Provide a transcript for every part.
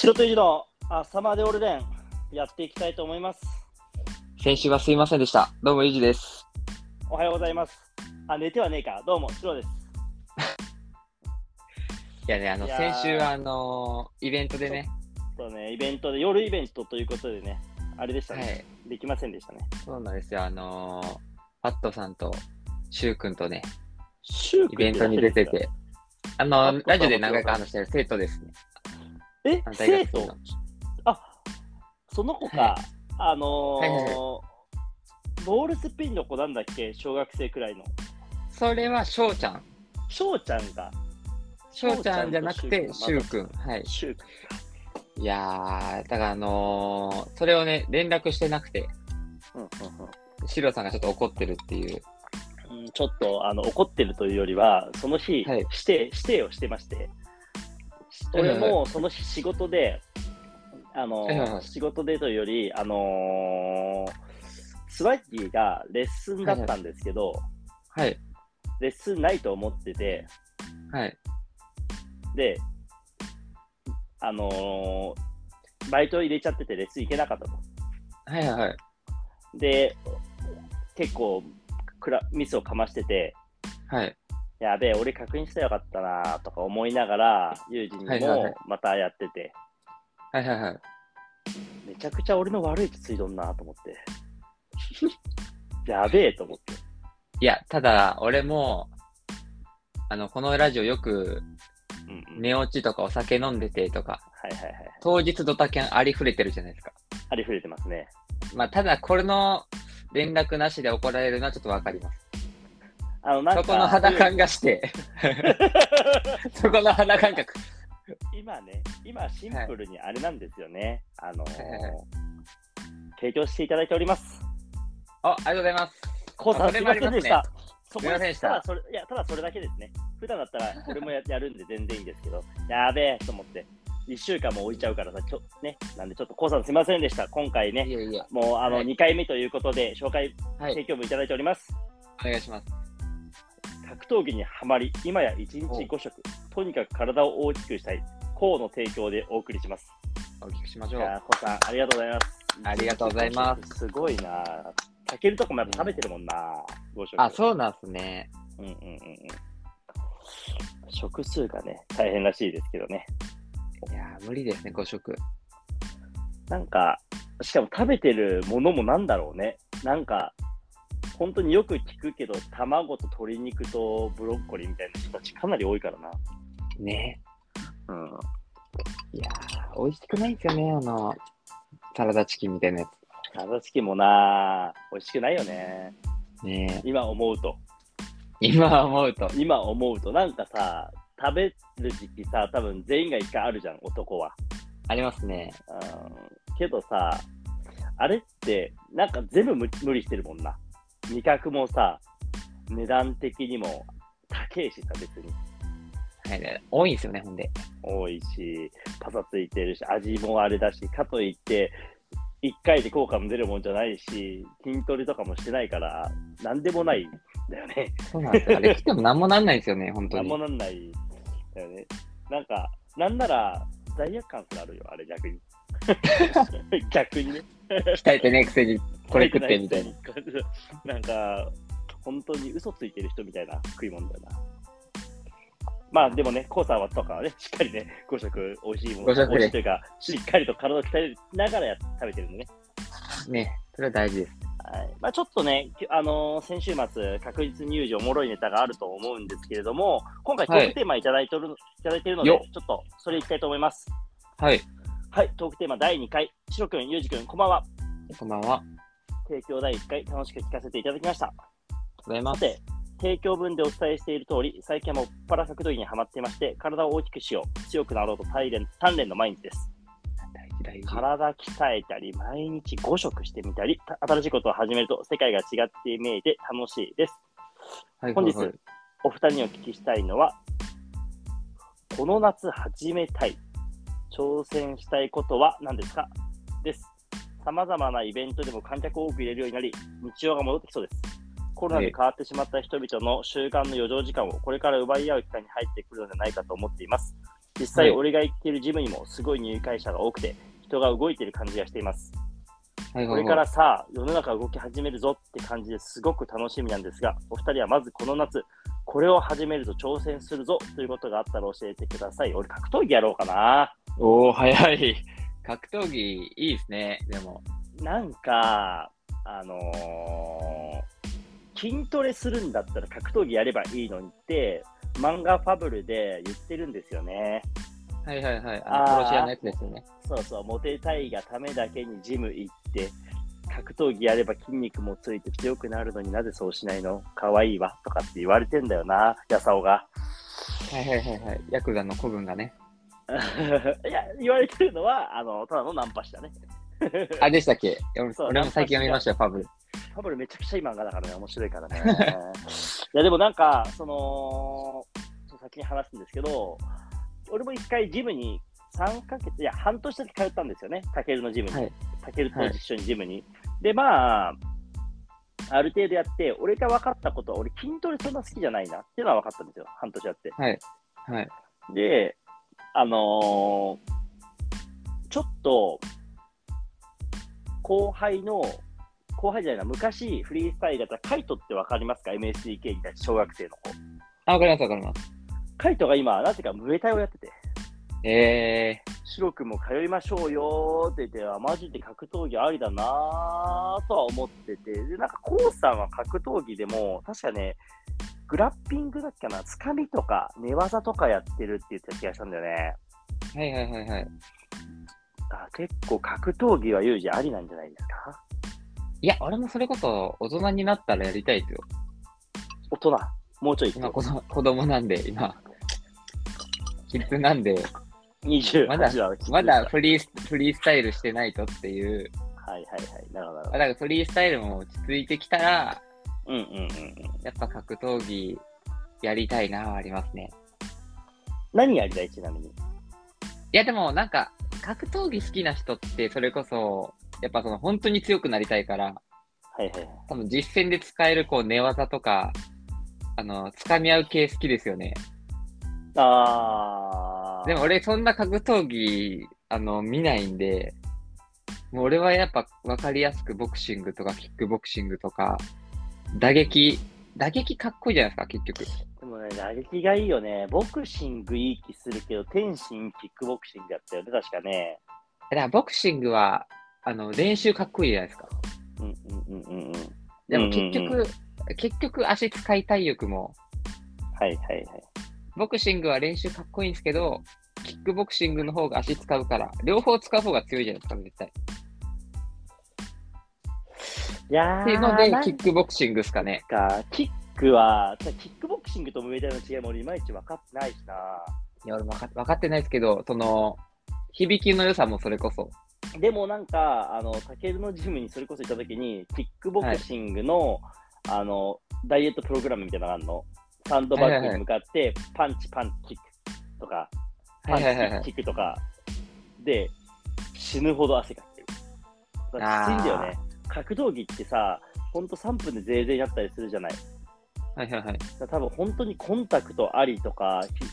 白とじの朝までオルデンやっていきたいと思います。先週はすいませんでした。どうも、ゆうじです。おはようございます。あ、寝てはねえか。どうも、白です。いやね、あの、いやー先週は、あのーイベントでね、そうね、イベントで、夜イベントということでね、あれでしたはね。い、できませんでしたね。そうなんですよ。あのーパットさんと、シュウ君とね、イベントに出てて、あのパットさんラジオで何回か話してる生徒ですね。え生徒？あ、その子か、はあのーはいはいボールスピンの子なんだっけ？小学生くらいの。それは翔ちゃん。翔ちゃんが、翔ちゃんじゃなくて、シ翔ュウ君。はい。シューいやー、だからあのーそれをね、連絡してなくて、うんうんシロさんがちょっと怒ってるっていう。うんうんちょっとあの怒ってるというよりは、その日、はい。指定指定をしてまして、はいはい俺もその日仕事で、あの仕事でというより、あのースワッギーがレッスンだったんですけど、はい。レッスンないと思ってて、はい。で、あのーバイト入れちゃっててレッスン行けなかったと。はいはいはい。で、結構クラミスをかましてて、はい。やべえ、俺確認したらよかったなとか思いながら、ユージにもまたやってて、はいはいはい。めちゃくちゃ俺の悪いつついどんなと思って。やべえと思って。いや、ただ、俺も、あの、このラジオよく、寝落ちとかお酒飲んでてとか、はいはいはい。当日ドタキャンありふれてるじゃないですか。ありふれてますね。まあ、ただ、これの連絡なしで怒られるのはちょっとわかります。あの、なんか、そこの肌感がして、そこの肌感覚。今ね、今シンプルにあれなんですよね。あのーはいはいはい提供していただいております。あ、ありがとうございます。コウさん、あすみませんでした。そこすいませんでしたただそれいや、ただそれだけですね。普段だったら俺もややるんで全然いいんですけど、やべえと思って、1週間も置いちゃうからさ、ちょね、なんでちょっとコウさんすみませんでした。今回ね、いやいや、もうあのはい2回目ということで、紹介、はい提、供もいただいております。お願いします。格闘技にはまり、今や1日5食、とにかく体を大きくしたい、コウの提供でお送りします。お聞きしましょ。いうやー、コウさん、ありがとうございます。ありがとうございますすごいなたけるとこもやっぱ食べてるもんな5食。あ、そうなんすね。うんうんうんうん。食数がね、大変らしいですけどね。いやー、無理ですね、5食。なんか、しかも食べてるものもなんだろうね。なんか、本当によく聞くけど、卵と鶏肉とブロッコリーみたいな人たちかなり多いからな。ねうん。いやー、美味しくないんですよね、あの、サラダチキンみたいなやサラダチキンもな、美味しくないよね。つ。ね今思うと。今思うと。今思うと、なんかさ、食べる時期さ、多分全員が一回あるじゃん、男は。ありますね。うん。けどさ、あれって、なんか全部無無理してるもんな。味覚もさ、値段的にも高いしさ、別に。はいね、多いんですよね、ほんで。多いし、パサついてるし、味もあれだし、かといって、1回で効果も出るもんじゃないし、筋トレとかもしてないから、なんでもないんだよね。そうなんですよ。あれ食っても何もなんないんですよね、本当になんも。なんないんだよね。なんか、なんなら、罪悪感すらあるよ、あれ逆に。逆にね。鍛えてね、くせに、これ食ってみたいな。な。なんか、本当に嘘ついてる人みたいな食い物だよな。まあでもね、コウさんはとかはね、しっかりね、5食美味しいもの、五食で美味しいというか、しっかりと体を鍛えながらや食べてるんでね。ね、それは大事です。はいまあ、ちょっとね、きあのー先週末、確実に有事おもろいネタがあると思うんですけれども、今回トークテーマいただいてる、い、ただいているのでよ、ちょっとそれいきたいと思います。はい。はい、トークテーマ第2回、しろくん、ゆうじくん、こんばんは。こんばんは。あ提供第1回、楽しく聞かせていただきました。さて、提供文でお伝えしている通り、最近はもっぱら格闘技にはまっていまして、体を大きくしよう、強くなろうと鍛錬鍛錬の毎日です。体鍛えたり、毎日5食してみたり、た新しいことを始めると世界が違って見えて楽しいです。はい本日はいはいお二人にお聞きしたいのは、この夏始めたい、挑戦したいことは何ですか？です。さまざまなイベントでも観客を多く入れるようになり、日常が戻ってきそうです。コロナで変わってしまった人々の習慣の余剰時間をこれから奪い合う機会に入ってくるのではないかと思っています。実際、はい俺が行っているジムにもすごい入会者が多くて、人が動いている感じがしています。はいはいはい。これからさ、世の中動き始めるぞって感じですごく楽しみなんですが、お二人はまずこの夏、これを始めると挑戦するぞということがあったら教えてください。俺、格闘技やろうかな。おお、早い。格闘技いいですね、でも。なんか、あのー筋トレするんだったら格闘技やればいいのにって、漫画ファブルで言ってるんですよね。はいはいはい。あの殺し屋のやつですよね。そうそう、モテたいがためだけにジム行って、格闘技やれば筋肉もついて強くなるのになぜそうしないの？可愛いわとかって言われてんだよな、やさおが。はいはいはいはい。ヤクザの古文がね。いや、言われてるのは、あの、ただのナンパ師だね。あ、でしたっけ？俺も最近読みましたよ、ファブル。ファブルめちゃくちゃいい漫画だからね、面白いからね。いや、でもなんか、その、先に話すんですけど、俺も一回ジムに3ヶ月、いや、半年だけ通ったんですよね、タケルのジムに。はいタケルと一緒にジムに。で、まあ、ある程度やって、俺が分かったことは、俺筋トレそんな好きじゃないなっていうのは分かったんですよ、半年やって。はい。はい。で、あのーちょっと、後輩の、後輩じゃないな、昔フリースタイルだったカイトってわかりますか ?MSDK に対して小学生の子。あ、わかりますわかります。カイトが今、なぜかムエタイをやってて、えシロ君も通いましょうよって言って、あマジで格闘技ありだなぁとは思ってて、で、なんか、コウさんは格闘技でも、確かね、グラッピングだっけかな、つかみとか寝技とかやってるって言ってた気がしたんだよね。ー、はいはいはいはい。あ結構格闘技はユージありなんじゃないですか？いや、俺もそれこそ大人になったらやりたいですよ。大人、もうちょい今子供子供なんで、今。キッズなんで、28まだはきついまだフリースフリースタイルしてないとっていう、はいはいはい。なるほどなるほだからフリースタイルも落ち着いてきたら、ど。うんうんうんうん。やっぱ格闘技やりたいなはありますね。何やりたいちなみに？いやでもなんか、格闘技好きな人ってそれこそ、やっぱその本当に強くなりたいから、はいはいはい。多分実戦で使えるこう寝技とか、あの、掴み合う系好きですよね。あー。でも俺そんな格闘技、あの、見ないんで、もう俺はやっぱ分かりやすくボクシングとかキックボクシングとか、打撃、打撃かっこいいじゃないですか、結局。でもね、打撃がいいよね。ボクシングいい気するけど、天心キックボクシングやったよね、確かね。だからボクシングは、あの、練習かっこいいじゃないですか。うんうんうんうんうん。でも結うん局、うんうん結局足使い体力も、はいはいはい。ボクシングは練習かっこいいんですけど、キックボクシングの方が足使うから、両方使う方が強いじゃないですか、絶対。いやー、っていうのでキックボクシングですかね。か、キックは、キックボクシングとムエタイの違いも俺いまいち分かってないしな。いや、俺も分か分かってないですけど、その、響きの良さもそれこそ。でもなんか、あの、タケルのジムにそれこそ行った時に、キックボクシングの、あの、ダイエットプログラムみたいなのがあるの。サンドバッグに向かって、パンチ、パンチ、キックとか、パンチ、キックとか、で、死ぬほど汗かいてる。だからきついんだよね。格闘技ってさ、ほんと3分でゼーゼーになったりするじゃない。はいはいはい。多分本当にコンタクトありとか、ひ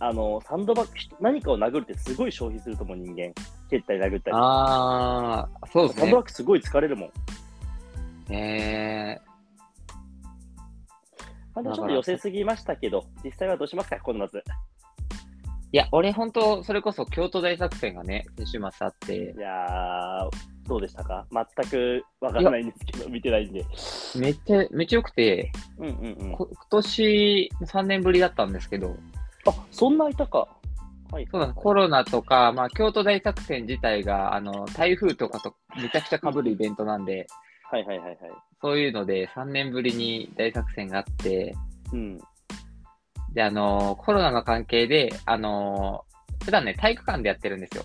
あのサンドバッグ、何かを殴るってすごい消費すると思う、人間。蹴ったり殴ったり。あー、そうですねサンドバ。ッグすごい疲れるもん。えまあ、ちょっと寄せすぎましたけど、実際はどうしますか、この夏。ー、いや、俺本当、それこそ京都大作戦がね、先週末あってい、やー、どうでしたか？全くわからないんですけど、見てないんで。めっちゃ、めっちゃ良くて、うんうんうん。こ今年3年ぶりだったんですけど、あそんないたか。はい。そうなんコロナとか、まあ、京都大作戦自体が、あの、台風とかとめちゃくちゃ被るイベントなんで、はいはいはいはい。そういうので3年ぶりに大作戦があって、うん。で、あの、コロナの関係で、あの、普段ね、体育館でやってるんですよ。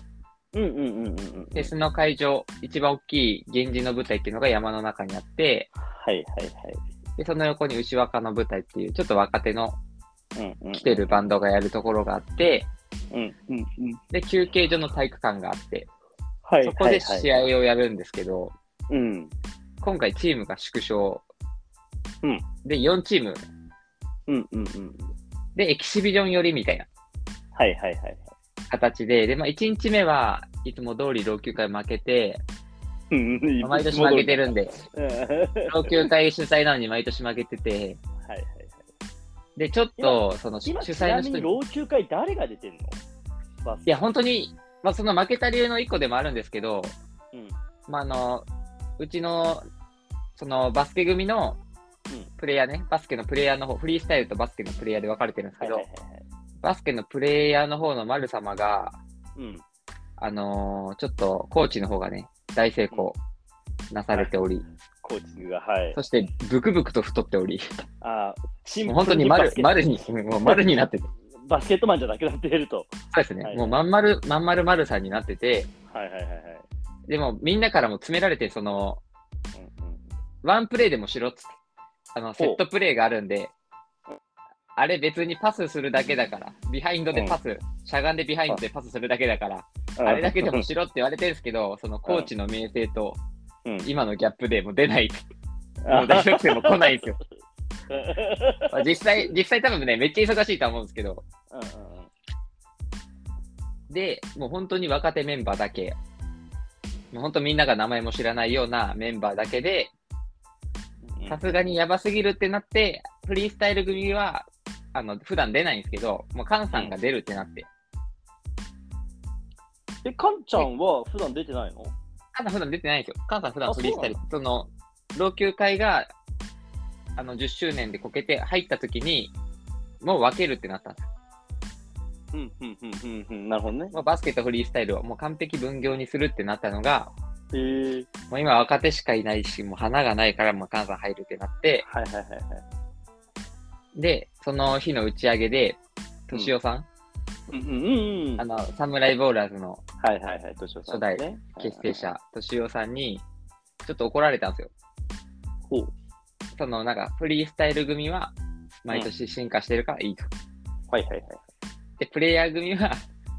うんうんうんうんうん。で、その会場、一番大きい源氏の舞台っていうのが山の中にあって、はいはいはい。で、その横に牛若の舞台っていう、ちょっと若手の。来てるバンドがやるところがあって、うんうんうん。で、休憩所の体育館があって、はいそこで試合をやるんですけど、うん。今回チームが縮小。うんで、4チーム。うんうんうん。で、エキシビジョン寄りみたいな。はいはいはいはい。形で、で、まあ、1日目はいつも通り老朽会負けて、うん毎年負けてるんで。老朽会主催なのに毎年負けてて、で、ちょっと、その主今、主ちな催の人に、みに老朽会誰が出てんの？バスいや、本当に、まあ、その負けた理由の一個でもあるんですけど、うんまあ、あの、うちの、そのバスケ組のうん。プレイヤーね、バスケのプレイヤーの方、フリースタイルとバスケのプレイヤーで分かれてるんですけど、はいはいはいはい。バスケのプレイヤーの方の丸様が、うん。あのーちょっとコーチの方がね、大成功なされており、コーチが、はい。そしてブクブクと太っており、あーシン本当に丸丸に、うんもう丸になってて、そうバスケットマンじゃなくなっていると。ですね、はい。もうまん丸、まん丸丸さんになってて、はいはいはいはい。でもみんなからも詰められて、その、うんうんワンプレーでもしろっつって、あの、セットプレーがあるんで、あれ別にパスするだけだから、ビハインドでパス、しゃがんでビハインドでパスするだけだから、あれだけでもしろって言われてるんですけど、そのコーチの名声とうん。今のギャップでもう出ない。もう大学生も来ないんですよ。まあ実際、実際多分ね、めっちゃ忙しいとは思うんですけど、うんうんうん。で、もう本当に若手メンバーだけ、もう本当みんなが名前も知らないようなメンバーだけで、うん。さすがにやばすぎるってなって、フリースタイル組は、あの、普段出ないんですけど、もうカンさんが出るってなって、え、カンちゃんは普段出てないの？カンさん普段出てないんですよ。カンさん普段あフリースタイル、その、老朽会が、あの、10周年でこけて入った時に、もう分けるってなったんですよ。うんうんうんうんうん。なるほどね。もうバスケとフリースタイルをもう完璧分業にするってなったのが、えー、もう今若手しかいないし、もう花がないから、もうカンさん入るってなって、はいはいはいはい。で、その日の打ち上げで、としおさん、うんうんうんうん。あの、サムライボーラーズのはいはいはい。年初代結成者、としおさんに、ちょっと怒られたんですよ。ほう。その、なんか、フリースタイル組は、毎年進化してるからいいと。はいはいはい。で、プレイヤー組は、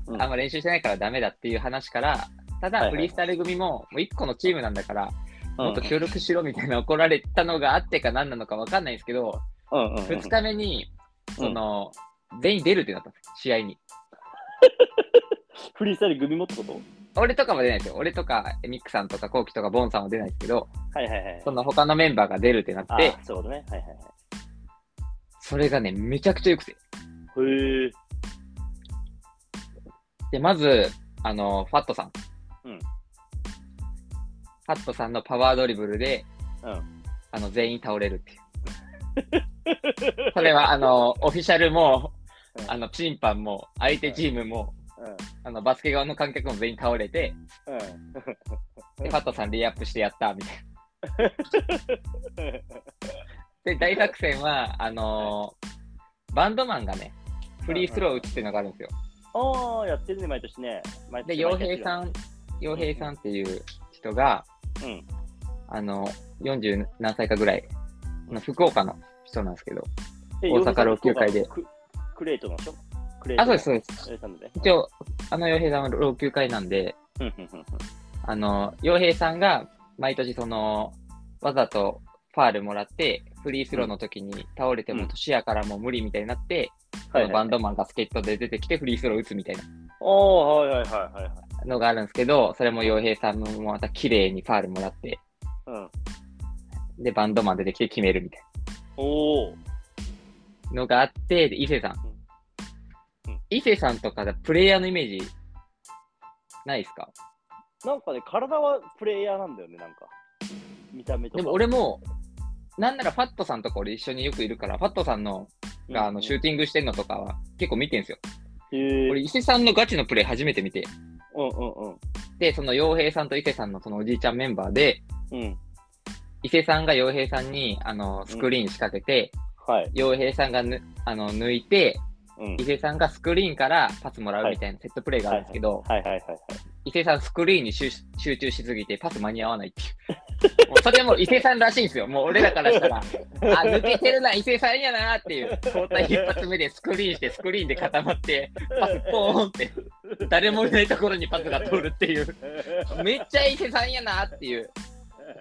うんあんま練習してないからダメだっていう話から、ただ、はいはいフリースタイル組も、もう一個のチームなんだから、もっとうん協力しろみたいな怒られたのがあってか何なのかわかんないんですけど、うんうんうん。2日目に、その、全員出るってなったんです試合に。フリースタイル組もってこと？俺とかも出ないですよ。俺とか、ミックさんとか、コウキとか、ボンさんは出ないですけど、はいはいはい。その他のメンバーが出るってなって、あそういうことね。はいはいそれがね、めちゃくちゃ良くて。はい。へえ。で、まず、あの、ファットさん。うんファットさんのパワードリブルで、うんあの、全員倒れるっていう。それは、あの、オフィシャルも、うんあの、審判も、相手チームも、うんあの、バスケ側の観客も全員倒れて、うん。で、ファットさんレイアップしてやった、みたいな。で、大作戦は、あのーバンドマンがね、フリースロー打つっていうのがあるんですよ。ああ、やってるね、毎年ね。毎で、年洋平さん。ん、洋平さんっていう人が、うん。あの、40何歳かぐらいの福岡の人なんですけど、え大阪老朽会で。ククレートのでしょクレートあ、そうです、そうです。一応、あの洋平さんは老朽会なんで、うんうんうんうんあの、洋平さんが毎年その、わざとファールもらって、フリースローの時に倒れてうんも年やからもう無理みたいになって、はいそのバンドマンが助っ人で出てきてフリースロー打つみたいなおー、はいはいはいはいはい。のがあるんですけど、それも洋平さんもまた綺麗にファールもらって、うん。で、バンドマン出てきて決めるみたい。なのがあって、で伊勢さんうんうん。伊勢さんとかだプレイヤーのイメージないですか？なんかね、体はプレイヤーなんだよね、なんか。見た目とか。でも俺も、なんならファットさんとか俺一緒によくいるから、ファットさんのがあのシューティングしてんのとかは結構見てんすよ。俺、伊勢さんのガチのプレイ初めて見て、うんうんうん。で、その洋平さんと伊勢さんのそのおじいちゃんメンバーで、うん。伊勢さんが洋平さんにあのスクリーン仕掛けて、はい。洋平さんがぬあの抜いて、うん伊勢さんがスクリーンからパスもらうみたいなセットプレーがあるんですけど、はいはいはいはい。伊勢さんスクリーンに集集中しすぎてパス間に合わないっていう。もうそれも伊勢さんらしいんですよ。もう俺らからしたら、あ、抜けてるな、伊勢さんやなっていう。交代一発目でスクリーンして、スクリーンで固まって、パスポーンって、誰もいないところにパスが通るっていう。めっちゃ伊勢さんやなっていう。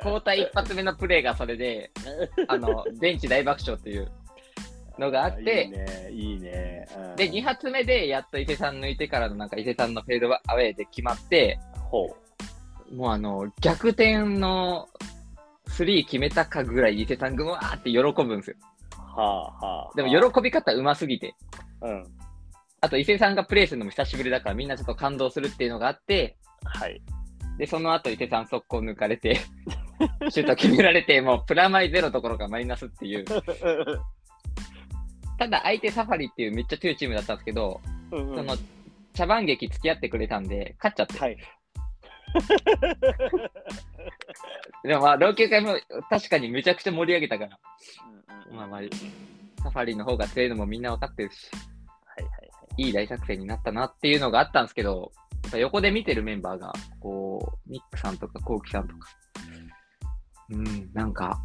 交代一発目のプレーがそれで、あの、ベンチ大爆笑っていう。のがあっていいね、いいね。うんで、2発目でやっと伊勢さん抜いてからのなんか伊勢さんのフェードアウェイで決まって、ほう。もうあの、逆転の3決めたかぐらい伊勢さんぐわーって喜ぶんですよ。はあはあ。でも喜び方うますぎて。うん。あと伊勢さんがプレイするのも久しぶりだからみんなちょっと感動するっていうのがあって、はい。で、その後伊勢さん速攻抜かれて、シュート決められて、もうプラマイゼロどころかマイナスっていう。ただ相手サファリっていうめっちゃ強いチームだったんですけど、うんうんその茶番劇付き合ってくれたんで、勝っちゃって。はい。でもまあ、老朽会も確かにめちゃくちゃ盛り上げたから、うんうんまあまあ、サファリの方が強いのもみんな分かってるし、はいはいはい。いい大作戦になったなっていうのがあったんですけど、横で見てるメンバーが、こう、ニックさんとかコウキさんとか、うん、なんか、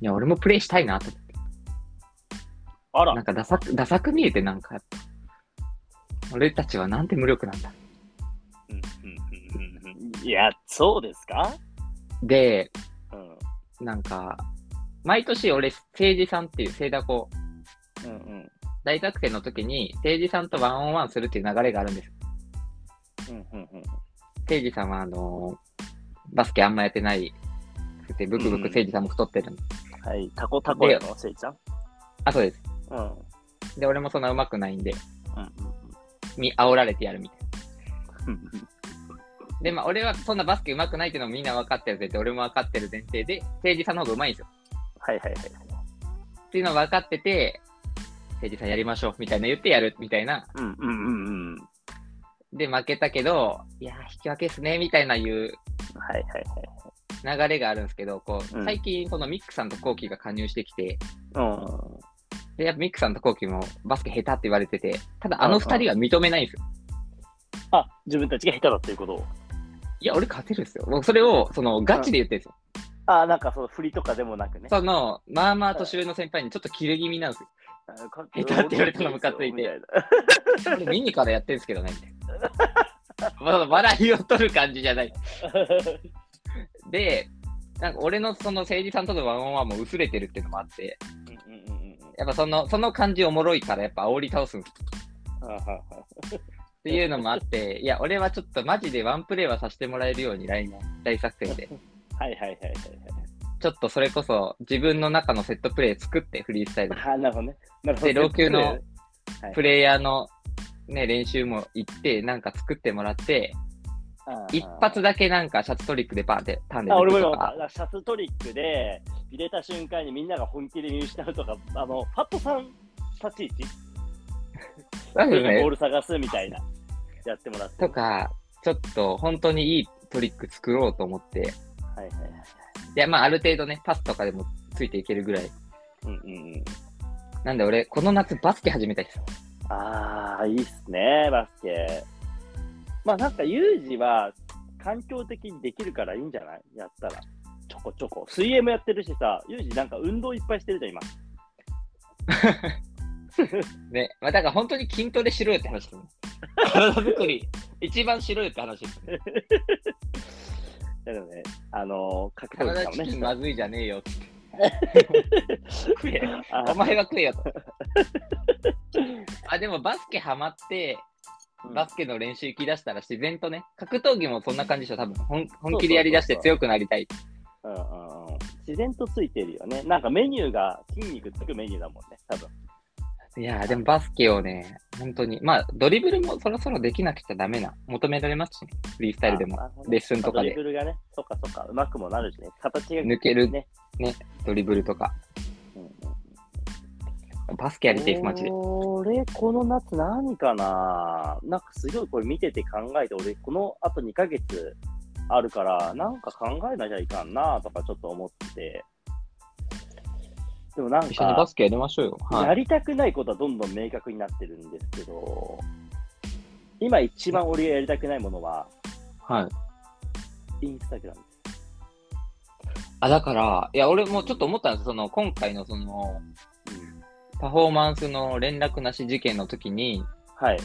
いや、俺もプレイしたいなと思って。あらなん、かダサく、ダサく見えてなんか俺たちはなんて無力なんだ。いや、そうですか？で、うん。なんか、毎年俺、政治さんっていう聖ダコ、うんうん。大学生の時に、政治さんとワンオンワンするっていう流れがあるんです。うんうんうん。さんは、あのーバスケあんまやってないくて、ブクブク誠治さんも太ってるんで。はい。タコタコやの、せいちゃん？あ、そうです。うん。うんで、俺もそんな上手くないんで、うんみ、煽られてやるみたいうん。な。で、まあ、俺はそんなバスケ上手くないっていうのもみんな分かってるぜって、俺も分かってる前提で、誠治さんの方が上手いんですよ。はいはいはい。っていうの分かってて、誠治さんやりましょうみたいな言ってやるみたいな。うんうんうんうん。で、負けたけど、いやー、引き分けっすね、みたいないうはいはいはい。流れがあるんですけど、こう、うん最近、このミックさんとコウキが加入してきて、うん。で、やっぱミックさんとコウキもバスケ下手って言われてて、ただあの二人は認めないんですよ。あ、自分たちが下手だっていうことを。いや、俺勝てるんですよ。僕それを、その、ガチで言ってるんですよ。あ、なんかそう、振りとかでもなくね。その、まあまあ年上の先輩にちょっとキレ気味なんですよ。あ下手って言われたのムカついて 俺ミニからやってるんですけどね、みたいな。まあ笑いを取る感じじゃない。で、なんか俺のその政治さんとのワンオンワンも薄れてるっていうのもあって、やっぱその、その感じおもろいからやっぱ煽り倒すんですっていうのもあって、いや、俺はちょっとマジでワンプレイはさせてもらえるように来年、大作戦で。はいはいはいはいちょっとそれこそ自分の中のセットプレイ作ってフリースタイル。あ、なるほどね。なるほど。で老朽のはいプレイヤーのね、練習も行って、なんか作ってもらって、あ一発だけなんかシャツトリックでバーンってターンであ、俺もシャツトリックで入れた瞬間にみんなが本気で見失うとか、あの、ファットさん立ち位置？ボー、ル探すみたいな、やってもらって。とか、ちょっと本当にいいトリック作ろうと思って、はいはいはい。いや、まあある程度ね、パスとかでもついていけるぐらい。うんうんうん。なんで俺、この夏バスケ始めたいです。ああ、いいっすね、バスケ。まあなんか、ユージは環境的にできるからいいんじゃない？やったら。ちょこちょこ。水泳もやってるしさ、ユージなんか運動いっぱいしてるじゃん、今。ね、まあだから本当に筋トレしろよって話ですね。体作り、一番しろよって話ですね。だからね、あのー、格闘技体とかもね。チキンまずいじゃねえよって。食え。あお前が食えよと。あ、でもバスケハマって、バスケの練習行き出したら自然とね、格闘技もそんな感じでしょ、多分本本気でやりだして強くなりたい。自然とついてるよね。なんかメニューが筋肉つくメニューだもんね、多分。いやー、でもバスケをね、本当に、まあ、ドリブルもそろそろできなくちゃダメな、求められますしね、フリースタイルでも。レッスンとかドリでブルがね、そっかそっか、うまくもなるしね、形が抜けるね。ドリブルとか、バスケやりたいです、マジで。俺、この夏何かな？なんかすごいこれ見てて考えて、俺、このあと2ヶ月あるから、なんか考えなきゃいかんなとかちょっと思ってて。でもなんか、一緒にバスケやりましょうよ。やはい。りたくないことはどんどん明確になってるんですけど、今一番俺がやりたくないものは、はい。インスタグラムです。あ、だから、いや、俺もちょっと思ったんですその、今回のその、パフォーマンスの連絡なし事件の時に、はい。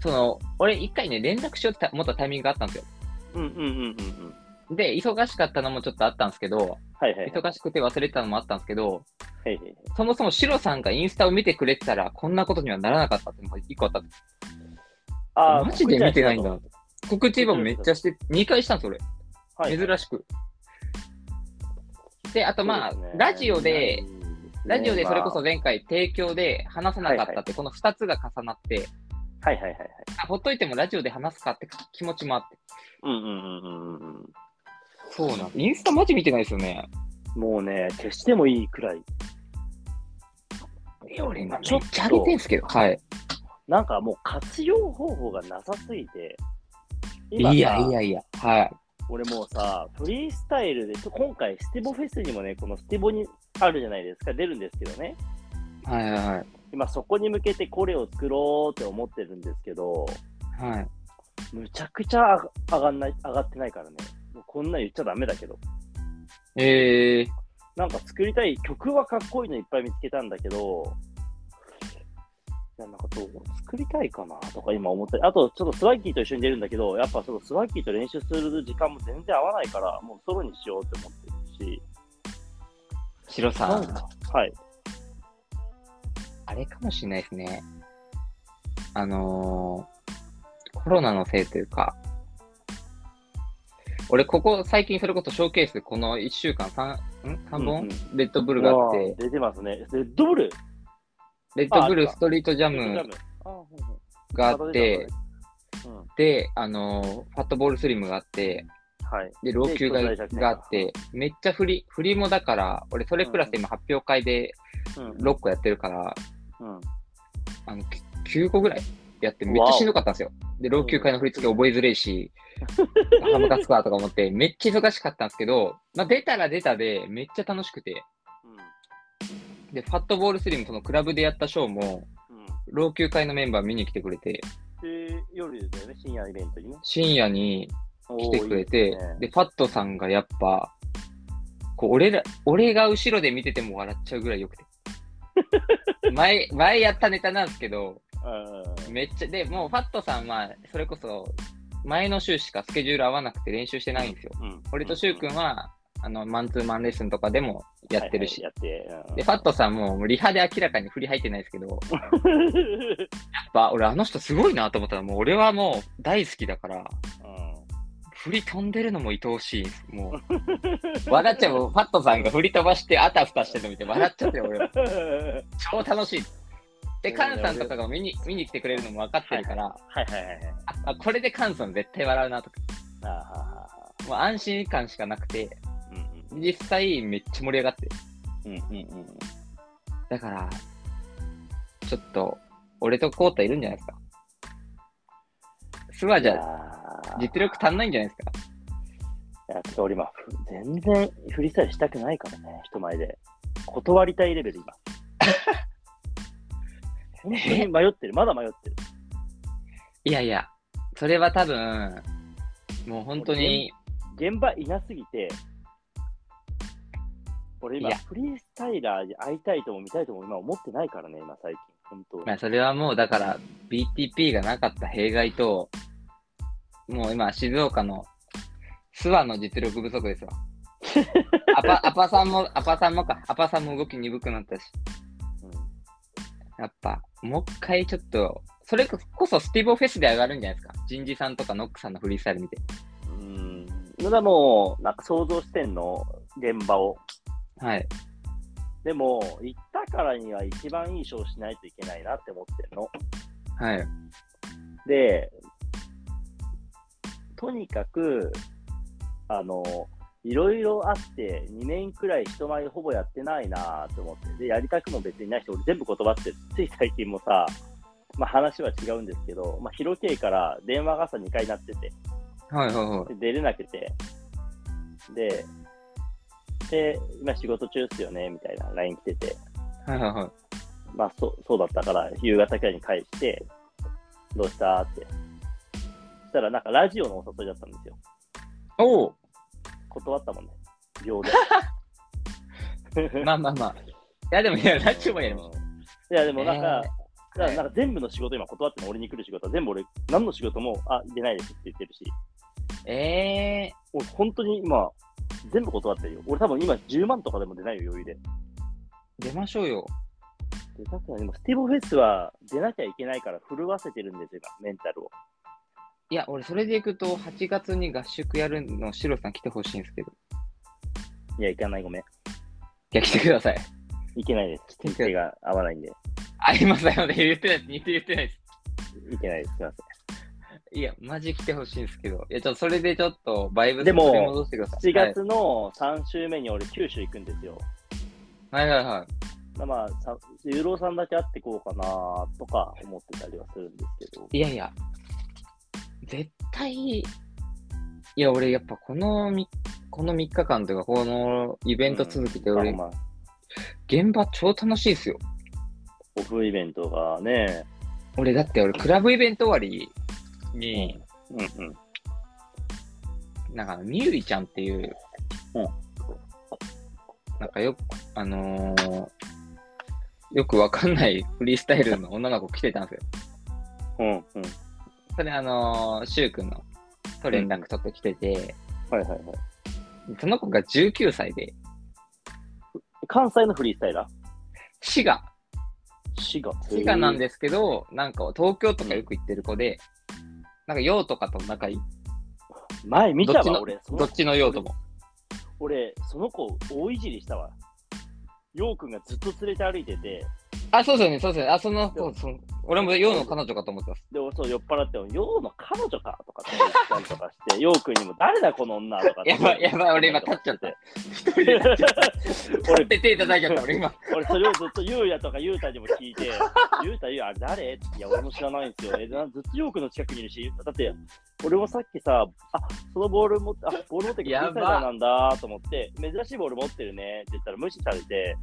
その、俺一回ね、連絡しようって思ったタイミングがあったんですよ。うんうんうんうんうん。で、忙しかったのもちょっとあったんですけど、はいはい。忙しくて忘れてたのもあったんですけど、へいへいそもそもシロさんがインスタを見てくれてたら、こんなことにはならなかったっていうのが一個あったんです。あーマジで見てないんだ。告知もめっちゃして、2回したんです、俺。はい。珍しく。で、あとまあ、ねラジオで、、ラジオでそれこそま前回提供で話さなかったって、この2つが重なって、あはいはいはいはい。あほっといてもラジオで話すかって気持ちもあって。うんうんうんうんうん。そうなんインスタマジ見てないですよね。もうね、消してもいいくらい。俺今めっちょっとちゃ上げてんすけど。はい。なんかもう活用方法がなさすぎて、今さいやいやいや。はい。俺もうさ、フリースタイルで、今回ステボフェスにもね、このステボにあるじゃないですか、出るんですけどね。はいはいはい。今そこに向けてこれを作ろうって思ってるんですけど、はい。むちゃくちゃ上がんない、上がってないからね。こんなん言っちゃダメだけど。えー、なんか作りたい、曲はかっこいいのいっぱい見つけたんだけど、いやなんかどう作りたいかなとか今思ったり、あとちょっとスワッキーと一緒に出るんだけど、やっぱそのスワッキーと練習する時間も全然合わないから、もうソロにしようって思ってるし、シロさん、はい。あれかもしれないですね。あのー、コロナのせいというか、俺、ここ最近それこそショーケースでこの1週間3、ん ?3 本、うんうん。レッドブルがあって。出てますね。レッドブル？レッドブルストリートジャムがあって、うん。で、あのー、ファットボールスリムがあって、はい。で、老朽ががあって、めっちゃ振り、振りもだから、俺それプラス今発表会でうん。6個やってるから、うん。あの、き9個ぐらいやってめっちゃしんどかったんですよ。で、老朽会の振り付け覚えづれいし、ハムカツかとか思って、めっちゃ忙しかったんですけど、まあ、出たら出たで、めっちゃ楽しくて、で、ファットボールスリム、そのクラブでやったショーも、うん。老朽会のメンバー見に来てくれて、で、夜だよね、深夜イベントにね。深夜に来てくれて、いいですねで、ファットさんがやっぱ、こう、俺ら、俺が後ろで見てても笑っちゃうぐらい良くて。前、前やったネタなんですけど、うんめっちゃ、で、もうファットさんは、それこそ、前の週しかスケジュール合わなくて練習してないんですよ。うん。俺とシュウ君は、あの、マンツーマンレッスンとかでもやってるし。はいはいやって。で、ファットさんも、リハで明らかに振り入ってないですけど、やっぱ俺あの人すごいなと思ったら、もう俺はもう大好きだから、振り飛んでるのも愛おしいです。もう、笑っちゃう。ファットさんが振り飛ばしてあたふたしてるの見て笑っちゃってよ、俺は。うん。超楽しい。で、カンさんとかが見に見に来てくれるのも分かってるから、はいはいはいはい。あ、これでカンさん絶対笑うなとか、あもう安心感しかなくて、ーはーうん実際めっちゃ盛り上がって。うんうんうんうん。だから、ちょっと、俺とコータいるんじゃないですか。スワじゃあ実力足んないんじゃないですか。いや、てか俺今、ふ全然フリースタイルしたくないからね、人前で。断りたいレベル、今。本当に迷ってる、まだ迷ってる。いやいや、それは多分、もう本当に、現場いなすぎて、俺今、フリースタイラーに会いたいとも見たいとも今思ってないからね、今最近。本当に。まあそれはもうだから BTP がなかった弊害と、もう今静岡の諏訪の実力不足ですわ。アパ、アパさんも、アパさんもか、アパさんも動き鈍くなったし、やっぱ、もう一回ちょっと、それこそスティボフェスで上がるんじゃないですか。人事さんとかノックさんのフリースタイル見て。うん。うん。だもう、なんか想像してんの、現場を。はい。でも、行ったからには一番いいショーしないといけないなって思ってるの。はい。で、とにかく、あの、いろいろあって、2年くらい人前ほぼやってないなと思って、で、やりたくも別にないし、俺全部断ってる、つい最近もさ、まあ話は違うんですけど、まあ、広系から電話が朝2回鳴ってて、はいはいはい。で出れなくて、で、で、今仕事中っすよね、みたいな LINE 来てて、はいはいはい。まあそうそうだったから、夕方くらいに返して、どうしたって。そしたらなんかラジオのお誘いだったんですよ。おお断ったもんね。秒で。まあまあまあ。いやでもいや、ラジオもやりましいや、でもなんか、えーだからなんか全部の仕事今断っても俺に来る仕事は全部俺、何の仕事も、あ、出ないですって言ってるし、た。え俺本当に今、全部断ってるよ。俺多分今10万とかでも出ないよ、余裕で。出ましょうよ。出たくない。でもスティーボフェスは出なきゃいけないから震わせてるんですよ、今、メンタルを。いや、俺、それでいくと、8月に合宿やるの、シロさん来てほしいんですけど。いや、行かない、ごめん。いや、来てください。行けないです。日程が合わないんで。ありますよね。言ってないです。言って言ってないです。行けないです。すみません。いや、マジ来てほしいんですけど。いや、ちょっとそれでちょっと、バイブスでも取り戻してください。7月の3週目に俺、九州行くんですよ。はい、はい、はいまあ、さユーロさんだけ会ってこうかなとか思ってたりはするんですけど。いやいや、絶対、いや、俺、やっぱこのみ、この3日間というか、このイベント続きで、俺、まあ、現場超楽しいですよ。オフイベントがね、俺、だって俺、クラブイベント終わりに、うんうん。なんか、みゆりちゃんっていう、うんなんかよく、あのーよくわかんないフリースタイルの女の子来てたんですよ。うんうん。それ、あのー、シュウ君のと連絡取ってきてて、はいはいはい。その子が19歳で、関西のフリースタイラー？滋賀、滋賀。滋賀なんですけど、なんか東京とかよく行ってる子で、なんか陽とかと仲いい。前見たどっちのわ、俺。そのどっちの陽とも。俺、その子、大いじりしたわ。ようくんがずっと連れて歩いてて、あ、そうですよね、そうですよね。あ、その、そうそう。俺も陽の彼女かと思ってます。で、そう酔っ払っても、ようの彼女かとかって言ったりとかして、ようくんにも、誰だこの女とかってやばい、やばい、俺今立っちゃった。一人で立っちゃった。俺俺、手叩いちゃった、俺今。俺、それをずっとゆうやとかゆうたにも聞いて、ゆうた、ゆうや、あれ誰？いや、俺も知らないんですよ。えなずっとようくんの近くにいるし、だって、俺もさっきさ、あ、そのボール持って、あ、ボール持ってるやばなんだと思って、珍しいボール持ってるねって言ったら無視されて、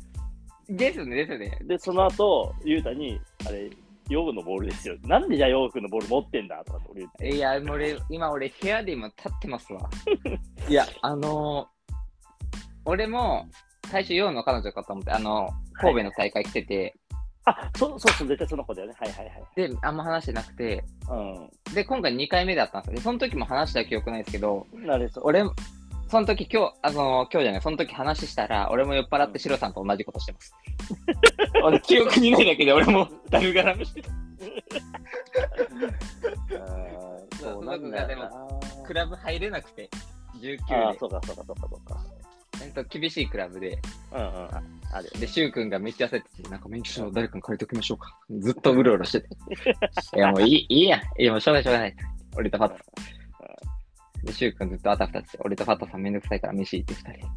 ですよね、ですよね。で、その後、ゆうたに、あれ、ヨウのボールですよ。なんでじゃあヨウくんのボール持ってんだとかって俺言って。いや、俺、今俺部屋で今立ってますわ。いや、あのー、俺も最初陽の彼女かと思って、あの、神戸の大会来てて、あ、そうそうそう、絶対その子だよね。はいはいはい。で、あんま話してなくて、うで、今回2回目だったんですよ。で、その時も話した記憶ないですけど、ん。なれそう。俺、その時今日、あの今日じゃない、その時話したら、俺も酔っ払ってシロさんと同じことしてます。俺、記憶にないだけで俺もだるがらみしてた。あーそうなんでもクラブ入れなくて、19あーで、そうかそうかそうかそうか。えっと、厳しいクラブで、うんうん。あある。で、シュウ君がめっちゃ焦ってて、なんか免許証誰かに借りておきましょうか。ずっとうろうろしてて。いや、もういい、いいや。いや、もうしょうがない、しょうがない。俺とファッタさん。で、シュウ君ずっとあたふたして、俺とファッタさんめんどくさいから飯行って二人。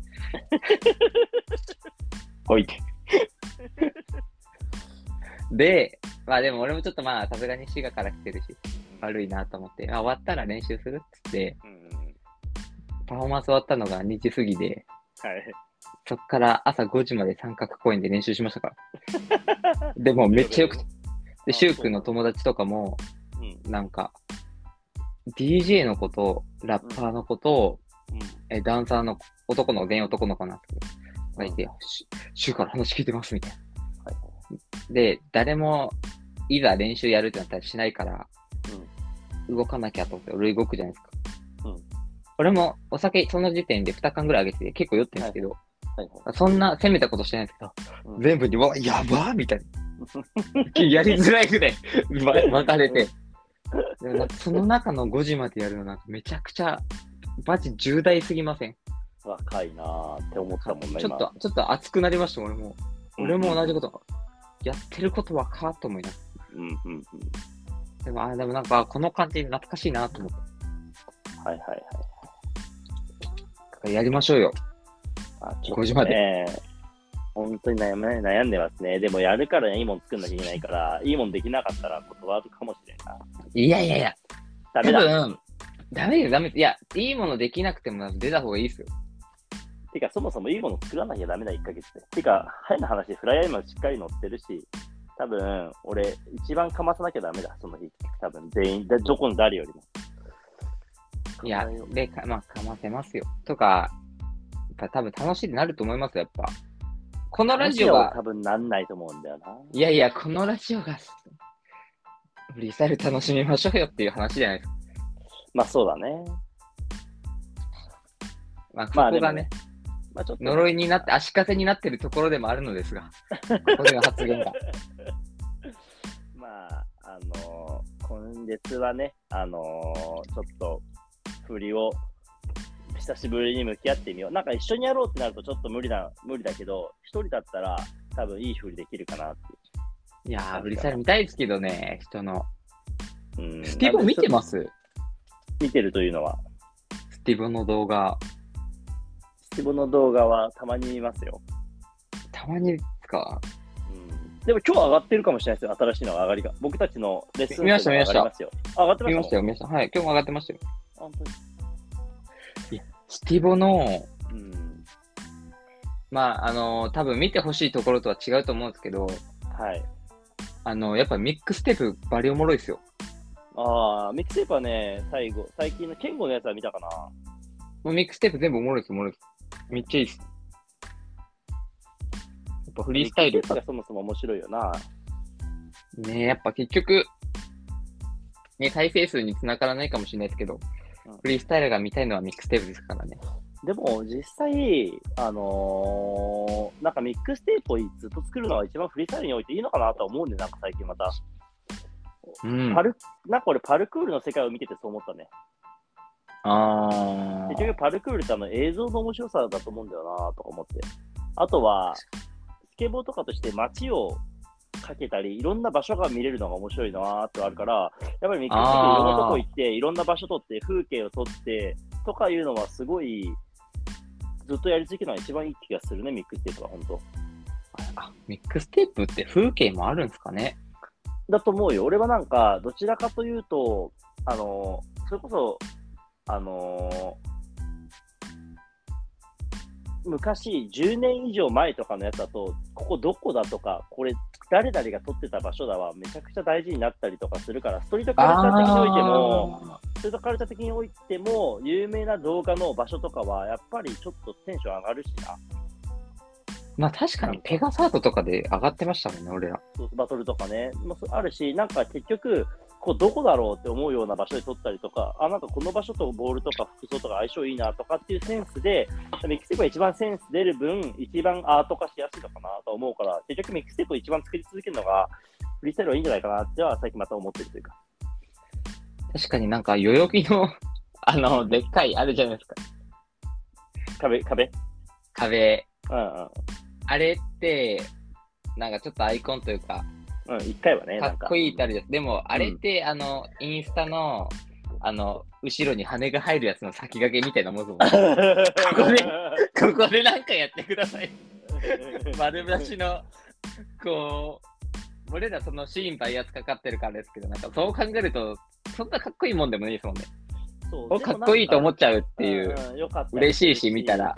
置いて。で、まあでも俺もちょっとまあ、さすがに滋賀から来てるし、悪いなと思って、あ、終わったら練習するっつって。パフォーマンス終わったのが2時過ぎで、はい。そっから朝5時まで三角公園で練習しましたから。でもめっちゃよくて。で、シュウ君の友達とかも、うん。なんか、DJ の子と、ラッパーの子と、うん。えダンサーの男の子、全員男の子なんですけど、がいて、シュシュウから話聞いてますみたいな。はい。で、誰も、いざ練習やるってなったらしないから、動かなきゃと思って、俺動くじゃないですか。うん俺もお酒、その時点で2缶ぐらいあげてて、結構酔ってるんですけど、はいはい。そんな攻めたことしてないんですけど、うん全部に、わ、やばーみたいな。やりづらいぐらいま巻かれて。でもなんかその中の5時までやるのなんかめちゃくちゃ、マジ重大すぎません？若いなーって思ったもんな、ちょっと、ちょっと熱くなりました、俺も。俺も同じこと、やってることはかと思いながうんうんうん。ら。でも、あでもなんか、この感じ懐かしいなと思って。はいはいはい。だからやりましょうよ。あ、ちょっ5時までね。本当に悩め悩んでますね。でもやるからいいもん作んなきゃいけないから、いいもんできなかったら断るかもしれんな。いやいやいや、多ダメだ。分、ダメよ、ダメ。いや、いいものできなくても出た方がいいですよ。てか、そもそもいいもの作らなきゃダメだ、1ヶ月で。てか、変な話、フライヤーもしっかり乗ってるし、多分、俺、一番かまさなきゃダメだ、その日。多分、全員、でどこの誰よりも。いやで、かまあ、かませますよ。とか、やっぱ多分楽しいってなると思いますよ、やっぱ。このラジオがは多、分なんないと思うんだよな。いやいや、このラジオが、フリースタイル楽しみましょうよっていう話じゃないですか。まあそうだね。まあ、そまあこがね、まあちょっと呪いになって、足かせになってるところでもあるのですが、ここでの発言が。まあ、あのー今月はね、あのーちょっと、振りを、久しぶりに向き合ってみよう。なんか一緒にやろうってなるとちょっと無理だ、無理だけど、一人だったら多分いい振りできるかなっていやー、フリースタイル見たいですけどね、人の。いう。うん、スティボ見てます？す見てるというのは、スティボの動画。スティボの動画はたまに見ますよ。たまにですか？うん、でも今日上がってるかもしれないですよ、新しいのが上がりが。僕たちのレッスン見ました数が上がりますよ。あ上がってましよ。見ましたたよ、見ました。はい、今日も上がってましたよ。本当にスティボの、うん。まあ、あのー多分見てほしいところとは違うと思うんですけど、はい。あのやっぱミックステープバリおもろいですよ。ああ、ミックステープはね、最後、最近のケンゴのやつは見たかな。もうミックステープ全部おもろいです、おもろいです。めっちゃいいです。やっぱフリースタイルがそもそも面白いよな。ねやっぱ結局、ね、再生数につながらないかもしれないですけど、うんフリースタイルが見たいのはミックステープですからね。でも実際、あのーなんかミックステープをずっと作るのが一番フリースタイルにおいていいのかなとは思うんで、なんか最近また。うん。パルなんか俺、パルクールの世界を見ててそう思ったね。あ結局、パルクールってあの映像の面白さだと思うんだよなとか思って。あとは、スケボーとかとして街をかけたり、いろんな場所が見れるのが面白いなってあるから、やっぱりミックステープいろんなとこ行って、いろんな場所撮って、風景を撮って、とかいうのはすごい、ずっとやり続けるのが一番いい気がするね、ミックステープは本当。あ、ミックステープって風景もあるんですかね？だと思うよ。俺はなんか、どちらかというと、あの、それこそ、あの昔、10年以上前とかのやつだと、ここどこだとか、これ、誰々が撮ってた場所だわ、めちゃくちゃ大事になったりとかするから、ストリートカルチャー的においても、ストリートカルチャー的においても、有名な動画の場所とかは、やっぱりちょっとテンション上がるしな。まあ確かにペガサートとかで上がってましたもんね、俺ら。バトルとかね、まあ、あるし、なんか結局、こうどこだろうって思うような場所で撮ったりとか、あ、なんかこの場所とボールとか服装とか相性いいなとかっていうセンスで、ミックステープが一番センス出る分、一番アート化しやすいのかなと思うから、結局ミックステープを一番作り続けるのが、フリースタイルはいいんじゃないかなっては最近また思ってるというか。確かになんか代々木の、あの、でっかいあるじゃないですか。壁、壁？壁。うんあれって、なんかちょっとアイコンというか、うん。うん、一回はね、か。っこいいってあるじゃん。でも、あれって、あの、インスタの、あの、後ろに羽が入るやつの先駆けみたいなもんですも。ここでここでなんかやってください。丸出しの、こう、俺らそのシーンバイアスかかってるからですけど、なんかそう考えると、そんなかっこいいもんでもないですもんね。そうかっこいいと思っちゃうっていう、うんよかった嬉しいし、見たら。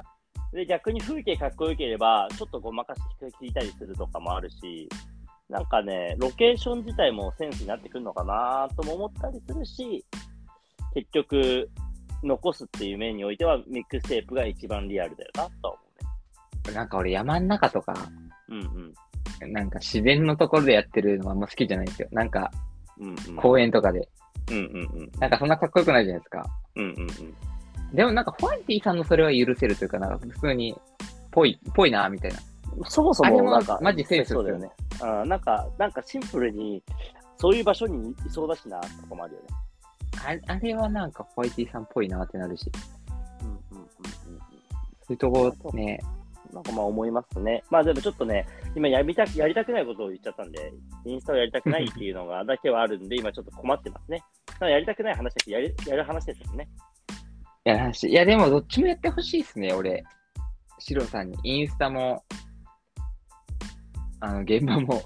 で、逆に風景かっこよければ、ちょっとごまかし聞いたりするとかもあるし、なんかね、ロケーション自体もセンスになってくるのかなとも思ったりするし、結局、残すっていう面においては、ミックステープが一番リアルだよなとは思なんか俺山ん中とか、うね。うんなんか自然のところでやってるのはあんま好きじゃないんですよ。なんかうん。うんうん。公園とかで。うんうんうん。なんかそんなかっこよくないじゃないですか。うんうんうん。でもなんかファンティさんのそれは許せるというか、なんか普通に、ぽい、ぽいな、みたいな。そもそももなんか、マジセンスですよそうだよね。うん、なんか、なんかシンプルに、そういう場所にいそうだしな、とかもあるよね。ああれはなんかホワイティさんっぽいなってなるし。うんうんうんうん。そういうとこね、なんかまあ思いますね。まあでもちょっとね、今やりたくやりたくないことを言っちゃったんで、インスタをやりたくないっていうのがだけはあるんで、今ちょっと困ってますね。ただやりたくない話だけどやるやる話ですよね。いや、話いやでもどっちもやってほしいですね、俺。シロさんに。インスタも、あの、現場も。うん、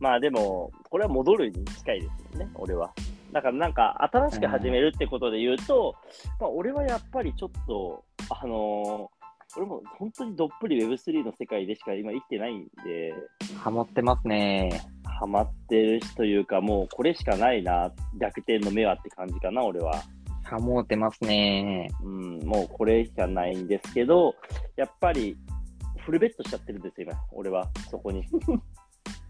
まあでも、これは戻るに近いですもんね、俺は。だからなんか新しく始めるってことで言うと、まあ俺はやっぱりちょっと、あのー俺も本当にどっぷり Web3 の世界でしか今生きてないんで、ハモってますね。ハマってるしというか、もうこれしかないな、逆転の目はって感じかな、俺は。ハモってますね。うん、もうこれしかないんですけど、やっぱりフルベットしちゃってるんですよ、今、俺は、そこに。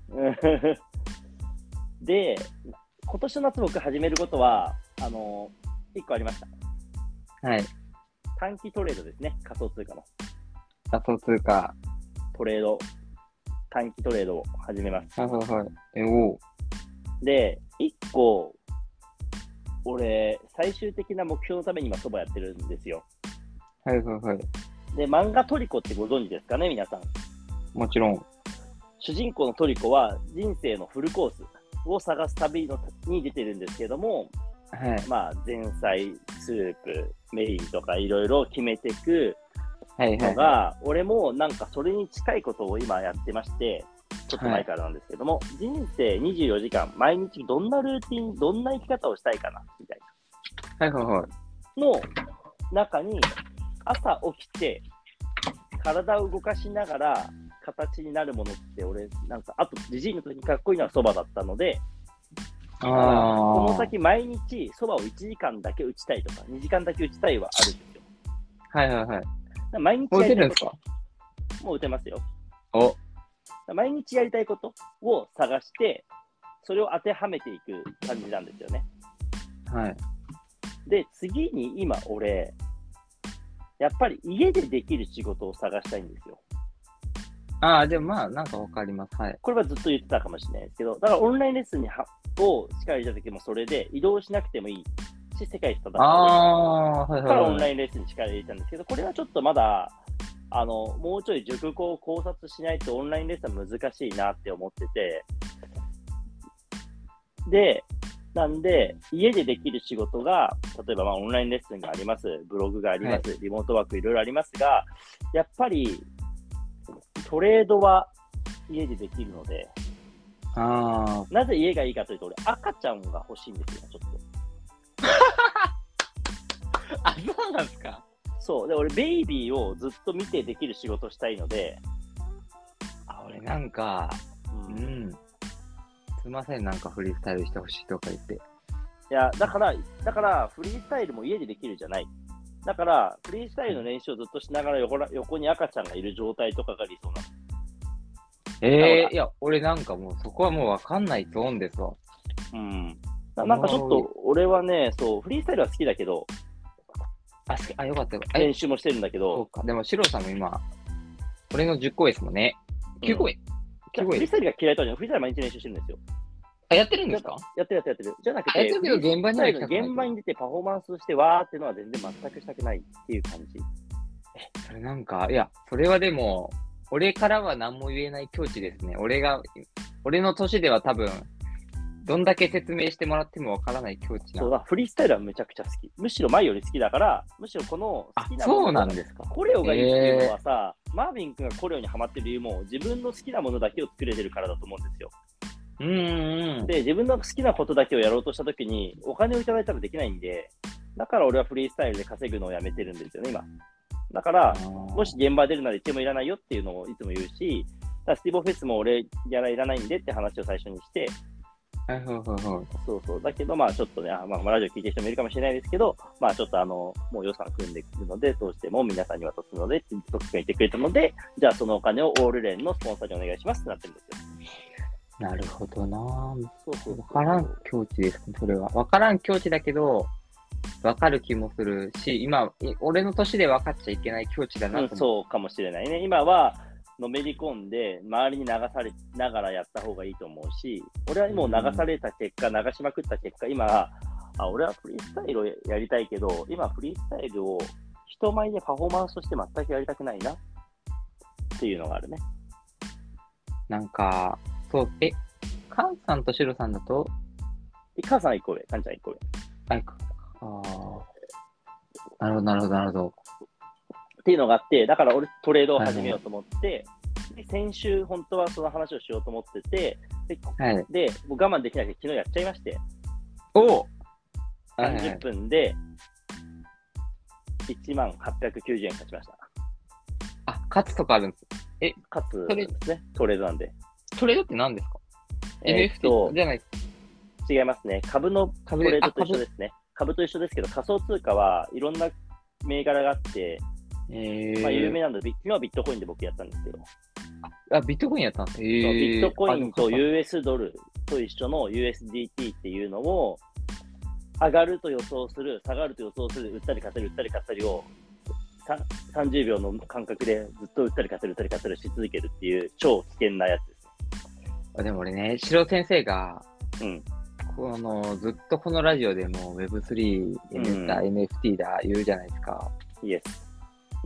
で、今年の夏僕始めることは、あの、1個ありました。はい。短期トレードですね、仮想通貨の仮想通貨。トレード、短期トレードを始めます。はいはいはい。え、おう。で、1個、俺、最終的な目標のために今、そばやってるんですよ。はいはいはい。で、漫画トリコってご存知ですかね、皆さん。もちろん。主人公のトリコは人生のフルコースを探す旅のに出てるんですけども、はい。まあ、前菜、スープ、メインとかいろいろ決めていくはいはい。のが、俺もなんかそれに近いことを今やってまして、ちょっと前からなんですけども、人生24時間、毎日どんなルーティン、どんな生き方をしたいかな、みたいはいはいはい。なの中に、朝起きて、体を動かしながら形になるものって、俺、なんか、あと、じじいの時にかっこいいのはそばだったので、このあ。先毎日そばを1時間だけ打ちたいとか、2時間だけ打ちたいはあるんですよ。はいはいはい。毎日やりたいこてるんですか？ともう打てますよ。お。毎日やりたいことを探して、それを当てはめていく感じなんですよね。はい。で、次に今俺、やっぱり家でできる仕事を探したいんですよ。ああ、でもまあ、なんかわかります。はい。これはずっと言ってたかもしれないですけど、だからオンラインレッスンにはをしっかり入れた時もそれで移動しなくてもいいし、世界一戦ああ、はいからオンはいはい。ラインレッスンに力入れたんですけど、これはちょっとまだ、あの、もうちょい熟考を考察しないとオンラインレッスンは難しいなって思ってて、で、なんで、家でできる仕事が、例えばまあオンラインレッスンがあります、ブログがあります、リモートワークいろいろありますが、やっぱりトレードは家でできるので、あなぜ家がいいかというと、俺、赤ちゃんが欲しいんですよ、ちょっと。あ。あ、そうなんですか？そう。で、俺、ベイビーをずっと見てできる仕事をしたいので、あ、俺なんか、ううんん。すいません、なんかフリースタイルしてほしいとか言って。いや、だから、だから、フリースタイルも家でできるじゃない。だから、フリースタイルの練習をずっとしながら横ら横に赤ちゃんがいる状態とかが理想なの。ええいや、俺なんかもうそこはもうわかんないゾーンですわ。うん。ななんかちょっと、俺はね、そう、フリースタイルは好きだけど、あ、すあよかったよかった。え練、習もしてるんだけどそう、か。でも、シロさんも今、俺の10個上ですもんね。9個上。9個上じゃあフリース。タイルが嫌いとはじゃフリースタイルは毎日練習してるんですよ。あ、やってるんですか？やってるやってるやってる。じゃなくて、やってるけど現場に現場に出てパフォーマンスしてわーっていうのは全然全くしたくないっていう感じ。それなんか、いや、それはでも、俺からは何も言えない境地ですね。俺が、俺の年では多分、どんだけ説明してもらってもわからない境地なそうだ、フリースタイルはめちゃくちゃ好き。むしろ前より好きだから、むしろこの好あき、なものそうなんですか。コレオがいいっていうのはさ、マーヴィン君がコレオにハマってる理由も自分の好きなものだけを作れてるからだと思うんですよ。うんうんうん。で、自分の好きなことだけをやろうとしたときに、お金をいただいたらできないんで、だから俺はフリースタイルで稼ぐのをやめてるんですよね、今。だから、ももし現場出るなら言ってもいらないよっていうのをいつも言うし、だスティーボーフェスも俺、ギャラいらないんでって話を最初にして、はいはいはいはい。そうそう。だけど、まあちょっとね、あまあ、ラジオ聞いてる人もいるかもしれないですけど、まあちょっとあの、もう予算組んでくるので、どうしても皆さんに渡すので、ってトックが言ってくれたので、じゃあそのお金をオールレーンのスポンサーにお願いしますってなってるんですよ。なるほどなぁ。そうそうわからん境地ですね、それは。わからん境地だけど、わかる気もするし、今、い俺の年で分かっちゃいけない境地だなうんそうかもしれないね。今は、のめり込んで、周りに流されながらやった方がいいと思うし、俺はもう流された結果、流しまくった結果、今、あ俺はフリースタイルをやりたいけど、今フリースタイルを人前でパフォーマンスとして全くやりたくないなっていうのがあるね。なんか、そう、え、カンさんとシロさんだと、で母さん1個上、カンちゃん1個上。あああ、なるほど、なるほど、なるほど。っていうのがあって、だから俺トレードを始めようと思って、で先週本当はその話をしようと思ってて、で、はい。でもう我慢できなくて昨日やっちゃいまして、おおはいはい30分で1万890円勝ちました。あ、勝つとかあるんです。かつそれですね、トレードなんで。トレードって何ですか？えーっとじゃない違いますね。株のト株レードと一緒ですね。株と一緒ですけど、仮想通貨はいろんな銘柄があって、えー、まあ、有名なので、ビ昨日はビットコインで僕やったんですけど、あ、ビットコインやったんです。えー、ビットコインとあ US ドルと一緒の USDT っていうのを、上がると予想する、下がると予想する、売ったり買ったり、売ったり買ったりをさ30秒の間隔でずっと打ったり勝ったり打ったり勝ったりし続けるっていう超危険なやつです。あでも俺ね、シロ先生が、うん。この、ずっとこのラジオでも Web3、N だ、NFT だ言うじゃないですか。イエス。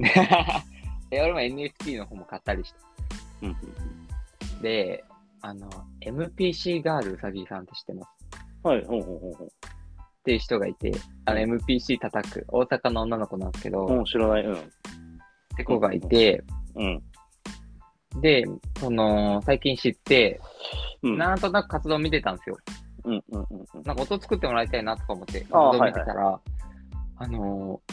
で俺も NFT の方も買ったりして。うん。で、あの、MPC ガールうさぎさんって知ってます？はい、ほんほんほんほん。っていう人がいて、あの MPC 叩く、大阪の女の子なんですけど、うん、知らない。うん。って子がいて、うん。で、その、最近知って、うん。なんとなく活動見てたんですよ。うん、うん、うんうん。なんか音作ってもらいたいなとか思って、活動見てたら、あ,、のー、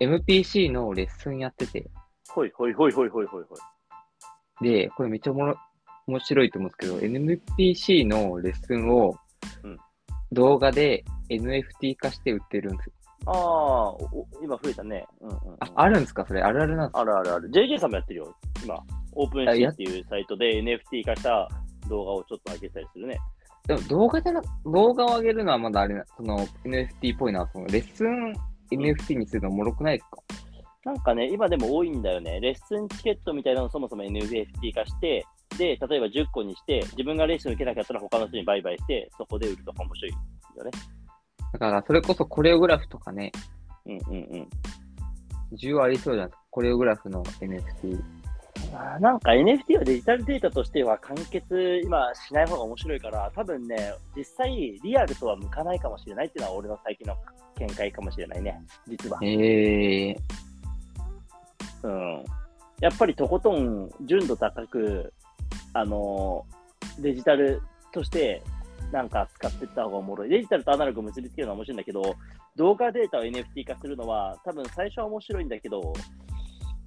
MPC のレッスンやってて、ほいほいほいほいほいほいほい。で、これめっちゃおもろ面白いと思うんですけど、NPC のレッスンをうん動画で NFT 化して売ってるんですよ。ああ、お今増えたね。うんうん、うん。あ、あるんですか？それ、あるあるなんですか？あるあるある。JJ さんもやってるよ。今、オープンシーっていうサイトで NFT 化した動画をちょっと上げたりするね。でも動画じゃな、動画を上げるのはまだあれな、その NFT っぽいなと思う。レッスン NFT にするのおもろくないですか？なんかね、今でも多いんだよね。レッスンチケットみたいなのをそもそも NFT 化して、で、例えば10個にして、自分がレッスン受けなかったら他の人に売買して、そこで売るとか面白いよね。だから、それこそコレオグラフとかね、うんうんうん。需要ありそうじゃないですか？コレオグラフの NFT。なんか NFT はデジタルデータとしては完結今しない方が面白いから、多分ね、実際リアルとは向かないかもしれないっていうのは俺の最近の見解かもしれないね、実は。へえうん。やっぱりとことん純度高く、あのーデジタルとしてなんか使っていった方がおもろい。デジタルとアナログ結びつけるのは面白いんだけど、動画データを NFT 化するのは多分最初は面白いんだけど、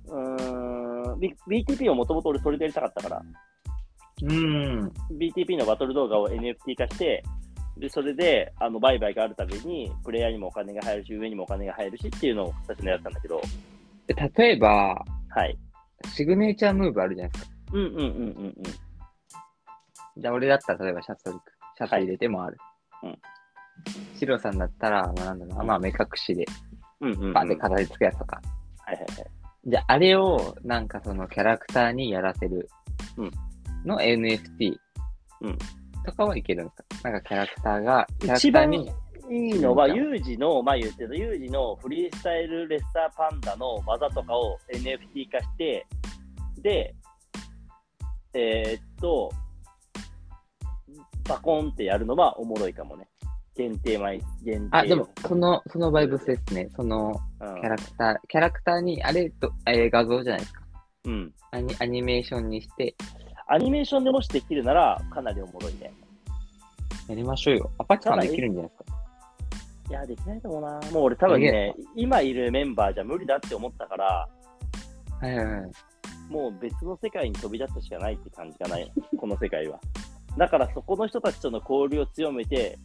うーん、B- BTP をもともと俺それでやりたかったから、うん。BTP のバトル動画を NFT 化して、で、それで、あの、売買があるたびに、プレイヤーにもお金が入るし、上にもお金が入るしっていうのを最初にやったんだけど、で例えば、はい。シグネチャームーブあるじゃないですか。うんうんうんうんうん。じゃあ俺だったら例えばシャツをシャツ入れてもある。うん。シロさんだったら、まあなんだろうな、まあ目隠しで、うんうん、うん。バンで飾り付くやつとか。はいはいはい。じゃああれを、なんかそのキャラクターにやらせるうんの NFT うんとかはいけるんですか？なんかキャラクターが、キャラ一番クターに、いいのは、うんユージの、まあ言ってた、ユージのフリースタイルレッサーパンダの技とかを NFT 化して、で、えーっと、バコンってやるのはおもろいかもね。限定枚、限定。あ、でも、その、そのバイブスですね。そのうん、キャラクター、キャラクターに、あれと、えー画像じゃないですか。うん。アニアニメーションにして、アニメーションでもしできるなら、かなりおもろいね。やりましょうよ。アパッチさんできるんじゃないですか？いや、できないと思うな。もう俺多分ね、今いるメンバーじゃ無理だって思ったから、はいはいはい。もう別の世界に飛び出すしかないって感じがない、この世界は。だからそこの人たちとの交流を強めて、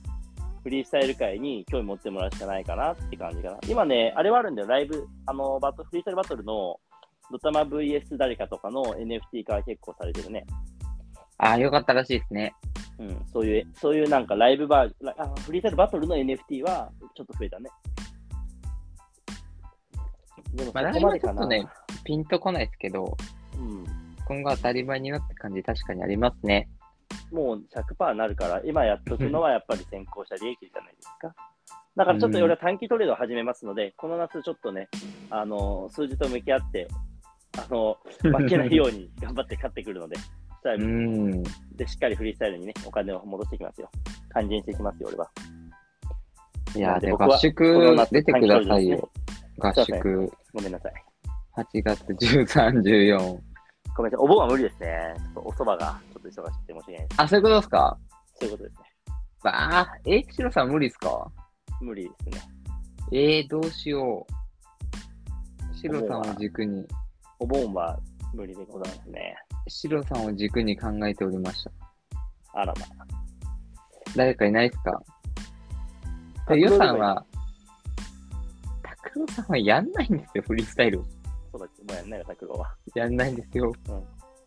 フリースタイル界に興味持ってもらうしかないかなって感じかな。今ね、あれはあるんだよ、ライブ、あの、バトフリースタイルバトルのドタマ VS 誰かとかの NFT 化は結構されてるね。ああ、よかったらしいですね。うん、そういう、そういうなんかライブバージョン、あフリースタイルバトルの NFT はちょっと増えたね。でもそまあ、こまでかな。ちょっとね、ピンとこないですけど、うん。今後当たり前になって感じ確かにありますね。もう100%なるから、今やっとくのは やっぱり先行した利益じゃないですか。だからちょっと俺は短期トレードを始めますので、この夏ちょっとね、あの数字と向き合って、あの負けないように頑張って勝ってくるので。でしっかりフリースタイルにね、お金を戻していきますよ。還元していきますよ、俺は。いや、で、合宿出てくださいよ。合宿、ごめんなさい。8月13、14。ごめんなさい。お盆は無理ですね。ちょっとお蕎麦がちょっと忙しくて申し訳ないです。あ、そういうことですか？そういうことですね。ああ、え、シロさん無理ですか？無理ですね。えー、どうしよう。シロさんを軸に、お盆は無理でございますね。シロさんを軸に考えておりました。あらま。誰かいないですか？で、予算は、拓郎さんはやんないんですよ、フリースタイル。そうだっけもうやんないよ、拓郎は。やんないんですよ。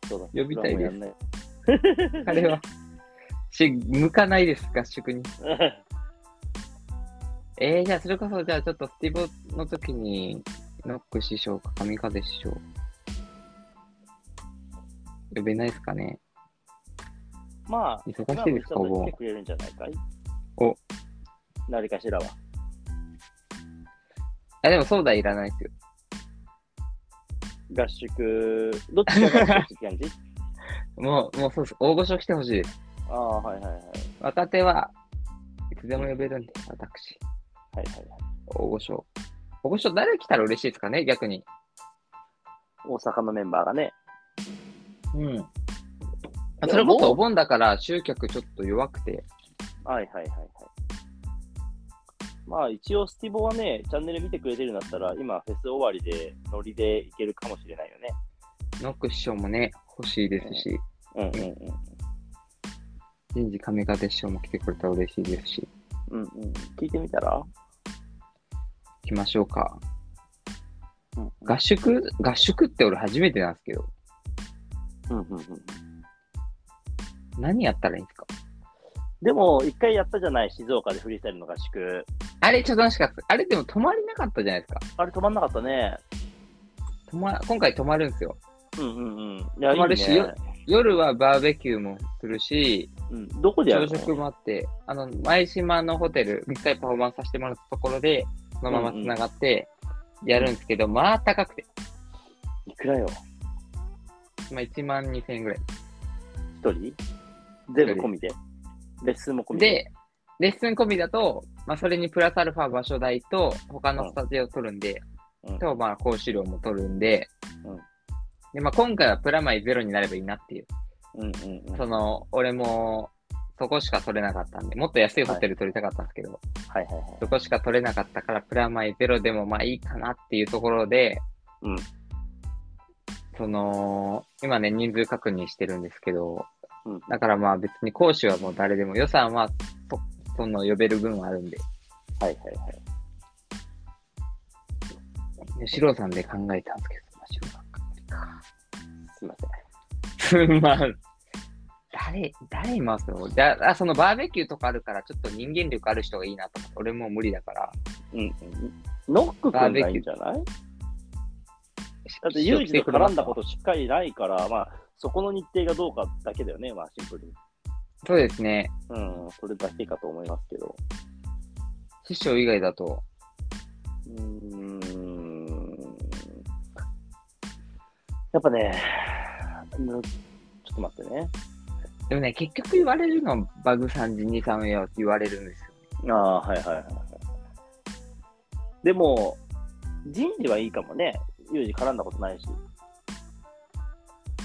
そうだ。呼びたいです拓郎 は。し、向かないです、合宿に。えー、じゃあ、それこそ、じゃあ、ちょっとスティボの時に、ノック師匠か神風師匠。呼べないですかね。まあ、忙しいですか、お盆来て。くれるんじゃないかい？お。何かしらは。あ、でもそうだいらないですよ。合宿、どっちが合宿って感じ？もう、もうそうです。大御所来てほしいです。ああ、はいはいはい。若手はいつでも呼べるんで、私。はいはいはい。大御所。大御所誰来たら嬉しいですかね、逆に。大阪のメンバーがね。うん。それこそお盆だから集客ちょっと弱くて。はいはいはいはい。まあ一応スティボはね、チャンネル見てくれてるんだったら、今フェス終わりでノリでいけるかもしれないよね。ノック師匠もね、欲しいですし、うんうんうん。人事神風師匠も来てくれたら嬉しいですし、うんうん。聞いてみたら？行きましょうか。うん合宿？合宿って俺初めてなんですけど、うんうんうん。何やったらいいんですか？でも、一回やったじゃない、静岡でフリースタイルの合宿。あれちょっと楽しかった。あれでも泊まりなかったじゃないですか。あれ止まんなかったね。泊ま、今回泊まるんですよ。うんうんうん。いや、泊まるしいいね。夜はバーベキューもするし、うん、どこでやるの？朝食もあって、あの、前島のホテル、一回パフォーマンスさせてもらったところで、そのまま繋がって、やるんですけど、まあ高くて、いくらよ？まあ1万2000円ぐらい。一人？全部込みで？レッスンも込みで？で、レッスン込みだと、まあそれにプラスアルファ場所代と、他のスタジオを取るんで、うんと、まあ講師料も取るんで、うんで、まあ今回はプラマイゼロになればいいなっていう。うんうんうん。その、俺も、そこしか取れなかったんで、もっと安いホテル取りたかったんですけど、はいはいはい。そこしか取れなかったから、プラマイゼロでもまあいいかなっていうところで、うんその、今ね、人数確認してるんですけど、うんだからまあ別に講師はもう誰でも、予算はそ、その呼べる分はあるんで、はいはいはい。シロさんで考えたんですけど、まあ、シロさんか。すいません。すまん。誰、誰いますよだあそのバーベキューとかあるから、ちょっと人間力ある人がいいなと思って、俺もう無理だから。うんうん。ノック君がいいんじゃない？だってユージと絡んだことしっかりないから、まあ、そこの日程がどうかだけだよね、まあシンプルに。そうですね。うん、それだけかと思いますけど。師匠以外だと、うーん。やっぱね、うんちょっと待ってね。でもね、結局言われるのはバグさん、ジニさんよって言われるんですよ。ああ、はいはいはいはい。でも、人事はいいかもね。ユージ絡んだことないし。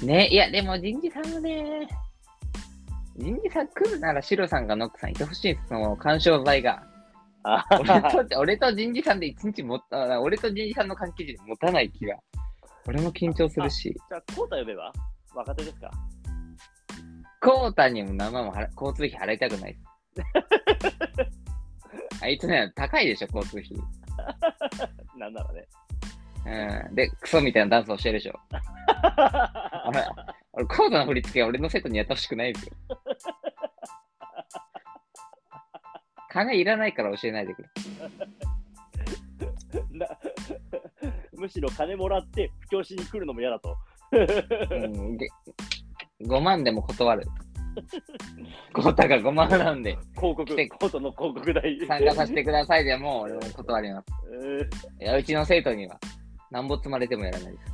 ね、いや、でも人事さんもね、人事さん来るならシロさんがノックさんいてほしいんです、その干渉剤が。あ俺と、俺と人事さんで一日もった、俺と人事さんの関係で持たない気が。俺も緊張するし。じゃあ、コータ呼べば？若手ですか？コータにも生も払交通費払いたくない。あいつね、高いでしょ、交通費。なんならね。うん。で、クソみたいなダンスをしてるでしょ。俺、俺コータの振り付けは俺のセットにやってほしくないですよ。金いらないから教えないでくれ。なむしろ金もらって布教しに来るのも嫌だと。うん、げ5万でも断る。コータが5万なんで、広告、コートの広告代。参加させてくださいでも、俺も断ります。えーいや、うちの生徒には、なんぼ積まれてもやらないです。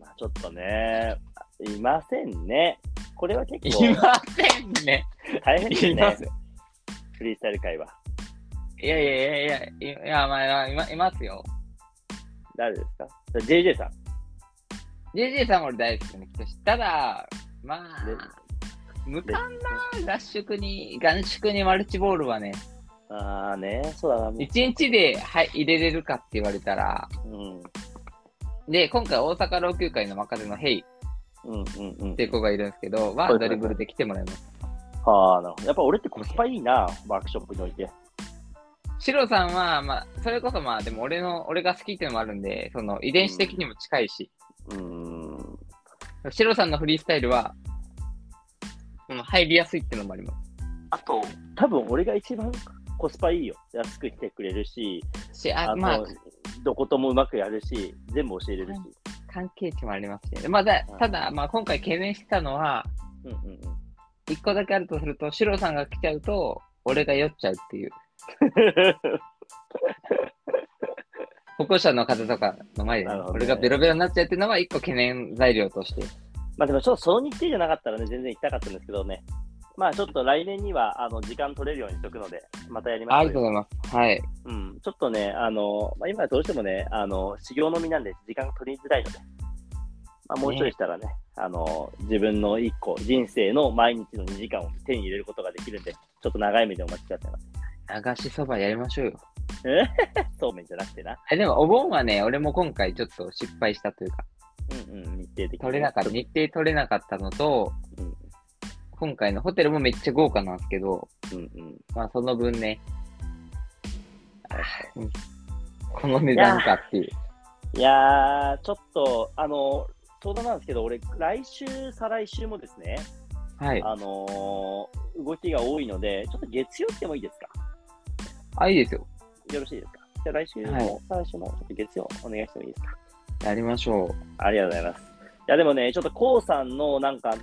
まあちょっとね、いませんね。これは結構いませんね。大変ですねいます。フリースタイル会は。いやいやいやいや、いいや、まあ、まあいま、いますよ。誰ですか ?JJ さん。JJ さんも俺大好きな人し、ただ、まあで、無感な合宿に、合宿にマルチボールはね、ああね、そうだな。もう1日で、はい、入れれるかって言われたら、うん。で、今回大阪老朽会の若手のヘイうんうんうんっ。ていう子がいるんですけど、はいはいはドリブルで来てもらいます。はあ、なるほど。やっぱ俺ってコスパいいな、ワークショップにおいて。シロさんは、まあ、それこそまあ、でも俺の、俺が好きっていうのもあるんで、その遺伝子的にも近いし、うーん。シロさんのフリースタイルは、その入りやすいっていうのもあります。あと、多分俺が一番コスパいいよ。安く来てくれるし、し、あ、あと、まあ、どこともうまくやるし、全部教えれるし。関係値もありますしね。まあ、だただ、まあ、今回懸念してたのは、うんうんうん。一個だけあるとすると、シロさんが来ちゃうと、俺が酔っちゃうっていう。歩行者の方とかの前でね、俺がベロベロになっちゃうっていうのは一個懸念材料として。まあでもちょっとその日程じゃなかったらね、全然行きたかったんですけどね。まあちょっと来年にはあの時間取れるようにしとくので、またやりまあしょうよ。りがとうございます。はい。うん、ちょっとね、あの、まあ、今はどうしてもね、あの、修行の身なんで時間取りづらいので、まあ、もうちょいしたらね、あの、自分の一個、人生の毎日の2時間を手に入れることができるんで、ちょっと長い目でお待ちくださいませ。流しそばやりましょうよ。え？そうめんじゃなくてな。えでも、お盆はね、俺も今回ちょっと失敗したというか、うんうん、日程的に。取れなかった、日程取れなかったのと、うん今回のホテルもめっちゃ豪華なんですけど、うんうん。まあその分ね、うんこの値段かっていう。いやー、ちょっと、あの、相談なんですけど、俺、来週、再来週もですね、はい。あのー動きが多いので、ちょっと月曜日でもいいですか？あ、いいですよ。よろしいですか？じゃあ来週も、はい再来週も、ちょっと月曜お願いしてもいいですか？やりましょう。ありがとうございます。いや、でもね、ちょっとコウさんのなんか、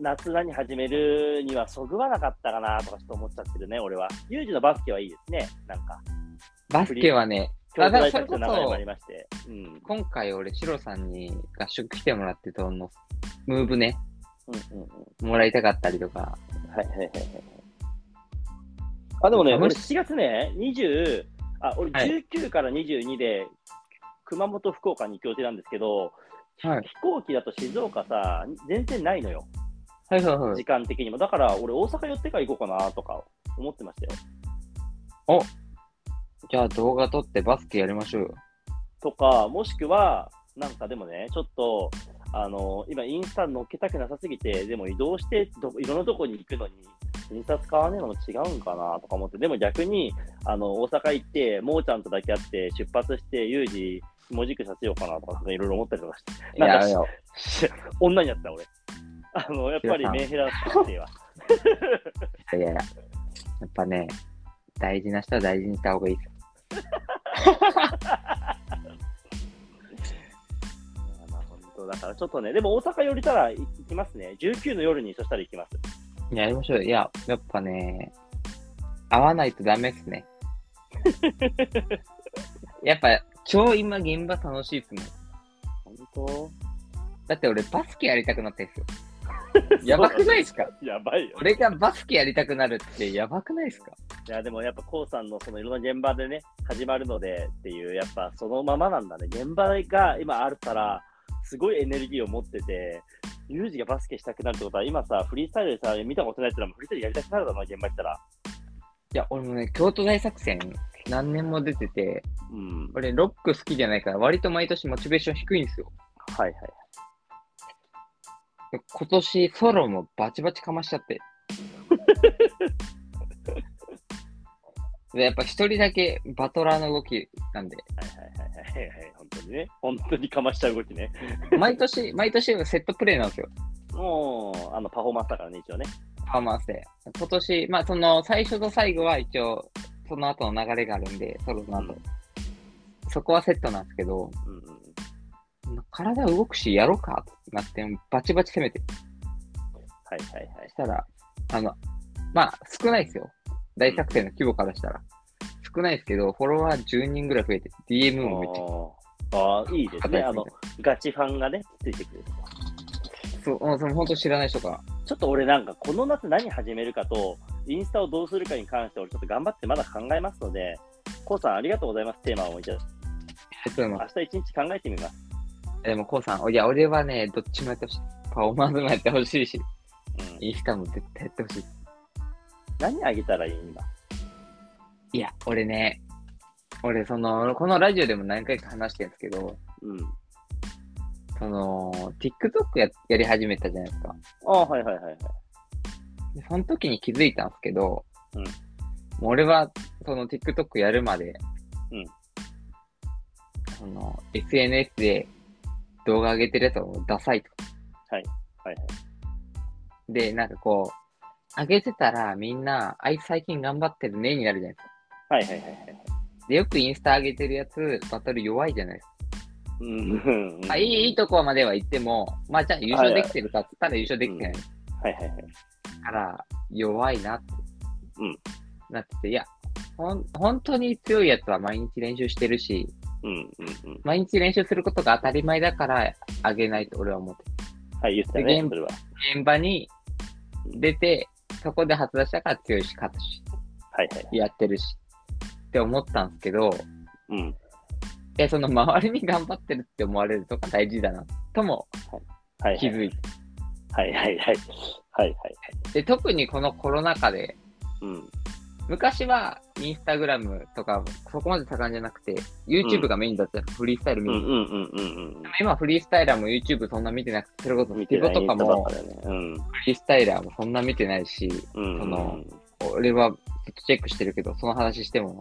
夏何始めるにはそぐわなかったかなとかちょっと思っちゃってるね、俺は。ユージのバスケはいいですね、なんか。バスケはね、あだそれこそ。うん。今回俺、シロさんに合宿来てもらってたの、ムーブね、うんうんうん。もらいたかったりとか、はいはいはいはい。あ、でもね、楽俺し7月ね、20、あ、俺はい19から22で、熊本、福岡に行く予定なんですけど、はい。飛行機だと静岡さ、全然ないのよ。はいはいはい時。間的にも。だから、俺、大阪寄ってから行こうかなとか思ってましたよ。じゃあ動画撮ってバスケやりましょうよ。とか、もしくは、なんかでもね、ちょっと、あの、今、インスタ載っけたくなさすぎて、でも移動してど、いろんなとこに行くのに、インスタ使わねえのも違うんかなとか思って、でも逆に、あの、大阪行って、もーちゃんとだけ会って、出発して、ユージ、文字くさせようかなとか、いろいろ思ったりとかして、いなんかやいや、女になった、俺。あの、やっぱりメンヘラっていうわ。いやいや、やっぱね、大事な人は大事にした方がいいですよ。まあ本当だからちょっとね、でも大阪寄りたら行きますね。19の夜にそしたら行きます。やりましょうよ。いや、やっぱね、会わないとダメですね。やっぱ、超今現場楽しいっすもん。本当？だって俺バスケやりたくなったんですよ。やばくないですかやばいよ。俺がバスケやりたくなるってやばくないですか？いや、でもやっぱ、こうさんのそのいろんな現場でね、始まるのでっていう、やっぱそのままなんだね。現場が今あるから、すごいエネルギーを持ってて、ユージがバスケしたくなるってことは、今さ、フリースタイルでさ、見たことないってのは、フリースタイルやりたくなるだろうな、現場行ったら。いや、俺もね、京都大作戦何年も出てて、うん。俺ロック好きじゃないから割と毎年モチベーション低いんですよ。はいはい。で今年ソロもバチバチかましちゃって。で、やっぱ一人だけバトラーの動きなんで、はいはいはいはいはい。本当にね。本当にかましちゃう動きね。毎年、毎年セットプレーなんですよ。もう、あの、パフォーマンスだからね、一応ね。パフォーマンスで。今年、まあその最初と最後は一応、その後の流れがあるんで、ソロの後。うんそこはセットなんですけど、うん。体動くしやろうかってなって、バチバチ攻めて。はいはいはいそ。したら、あの、まあ、少ないですよ。大作戦の規模からしたら。少ないですけど、フォロワー10人ぐらい増えて、DM もめっちゃあーあー、いいですね。あのガチファンがね、ついてくる。そう、その本当知らない人が。ちょっと俺なんか、この夏何始めるかと、インスタをどうするかに関して、俺ちょっと頑張ってまだ考えますので、コウさんありがとうございます、テーマをいただきえっと、ま明日一日考えてみます。あでも、こうさん、いや、俺はね、どっちもやってほしい。パフォーマンスもやってほしいし、うん、インスタも絶対やってほしい。何あげたらいい今。いや、俺ね、俺、その、このラジオでも何回か話してるんですけど、うん。その、TikTok ややり始めたじゃないですか。ああ、はいはいはいはい。でその時に気づいたんですけど、うんもう俺は、その TikTok やるまで、うんその、SNS で動画上げてるやつはもうダサいと。はいはい。で、なんかこう、上げてたらみんな、あいつ最近頑張ってるねになるじゃないですか。はいはいはいはい。で、よくインスタ上げてるやつ、バトル弱いじゃないですか。うん。あいい、いいとこまでは行っても、まあじゃあ優勝できてるかっつったら優勝できてないはいはいはい。から、弱いなって、うんなってて、いや、ほん、本当に強いやつは毎日練習してるし、うんうんうん。毎日練習することが当たり前だから上げないと俺は思ってはい、言ってたねそれは。現場に出て、そこで発出したから強いし、勝つし、はいはい。やってるし、って思ったんですけど、うん。え、その周りに頑張ってるって思われるとか大事だな、ともはいはい。気づいて。はいはいはい。はいはい。で、特にこのコロナ禍で、うん。昔はインスタグラムとかそこまで盛んじゃなくて、YouTube がメインだったらフリースタイル見る。うんうんうんうん今フリースタイラーも YouTube そんな見てなくて、それこそうん。見てないボとかも。フリースタイラーもそんな見てないし、うん。その俺はずっとチェックしてるけど、その話しても、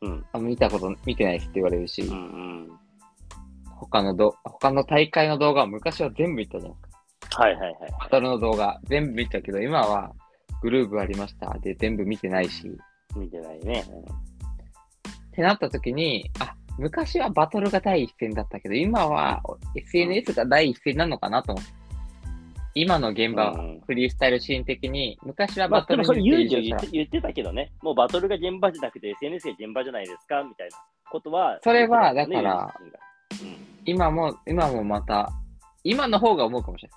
うん。あ見たこと見てないって言われるし、うんうん。他のど、他の大会の動画は昔は全部見たじゃないですか。はいはいはい。バトルの動画全部見たけど、今はグルーブありましたで全部見てないし、見てないね。ってなった時に、あ、昔はバトルが第一線だったけど、今は SNS が第一線なのかなと思って。今の現場はうんフリースタイルシーン的に、昔はまあ、バトルでもそれ言って言ってたけどね、もうバトルが現場じゃなくて SNS が現場じゃないですか？みたいなことは。それはだから、ユージ自身が今も、今もまた、今の方が思うかもしれ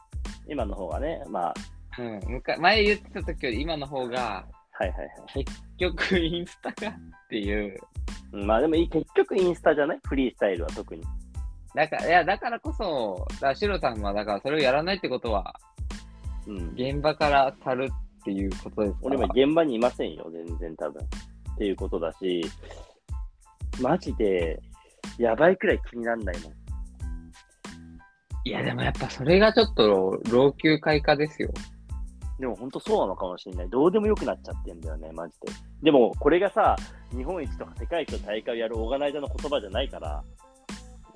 うん、今の方がね、まあ、ない。うん。むか前言ってた時より今の方が、はいはいはい。結局インスタがっていう。うんまあでも結局インスタじゃない？フリースタイルは特に。だから、いや、だからこそ、だからシロさんは、だからそれをやらないってことは、うん。現場から去るっていうことですか俺今現場にいませんよ、全然多分。っていうことだし、マジで、やばいくらい気になんないもん。いや、でもやっぱそれがちょっと老朽化化ですよ。でも本当そうなのかもしれない。どうでもよくなっちゃってんだよね、マジで。でもこれがさ、日本一とか世界一の大会をやるオーガナイザーの言葉じゃないから、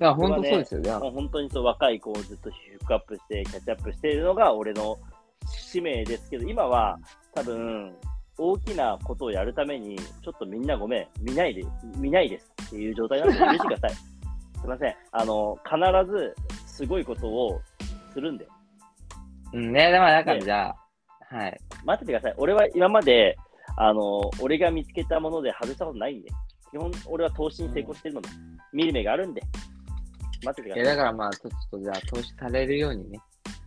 いや、本当そうですよね。もう本当にそう若い子をずっとフックアップして、キャッチアップしているのが俺の使命ですけど、今は多分、大きなことをやるために、ちょっとみんなごめん、見ないで、見ないですっていう状態なので、許してください。すいません。あの、必ずすごいことをするんで。うんね、でもだからじゃあ、はい。待っててください。俺は今まで、あの、俺が見つけたもので外したことないんで。基本、俺は投資に成功してるので、見る目があるんで。待ってていや、ください。だからまあ、ちょっとじゃあ、投資されるようにね。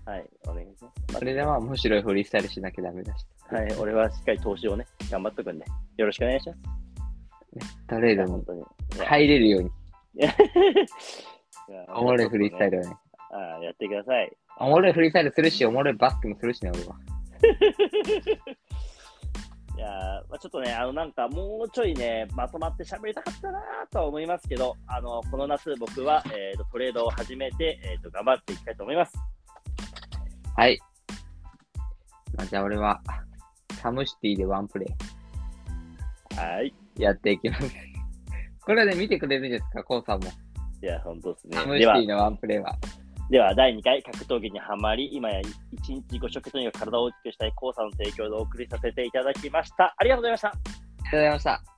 はい、お願いします。それでまあ、面白いフリースタイルしなきゃダメだし。はい、俺はしっかり投資をね、頑張っとくんで、よろしくお願いします。トレードに本当に。いや入れるように。いやおもろいフリースタイルをね。ああやってください。おもろいフリースタイルするし、おもろいバスケもするしね、俺は。いやーまあ、ちょっとね、あのなんかもうちょいね、まとまって喋りたかったなとは思いますけど、あのこの夏、僕は、えーとトレードを始めて、えーと、頑張っていきたいと思います。はい。まあ、じゃあ俺は、サムシティでワンプレはい。イやっていきます。これで見てくれるんですか、コウさんも。いや、本当ですねサ。ムシティ、のワンプレイは。では第2回格闘技にはまり、今や1日5食とにか体を大きくしたいコウさんの提供でお送りさせていただきました。ありがとうございました。ありがとうございました。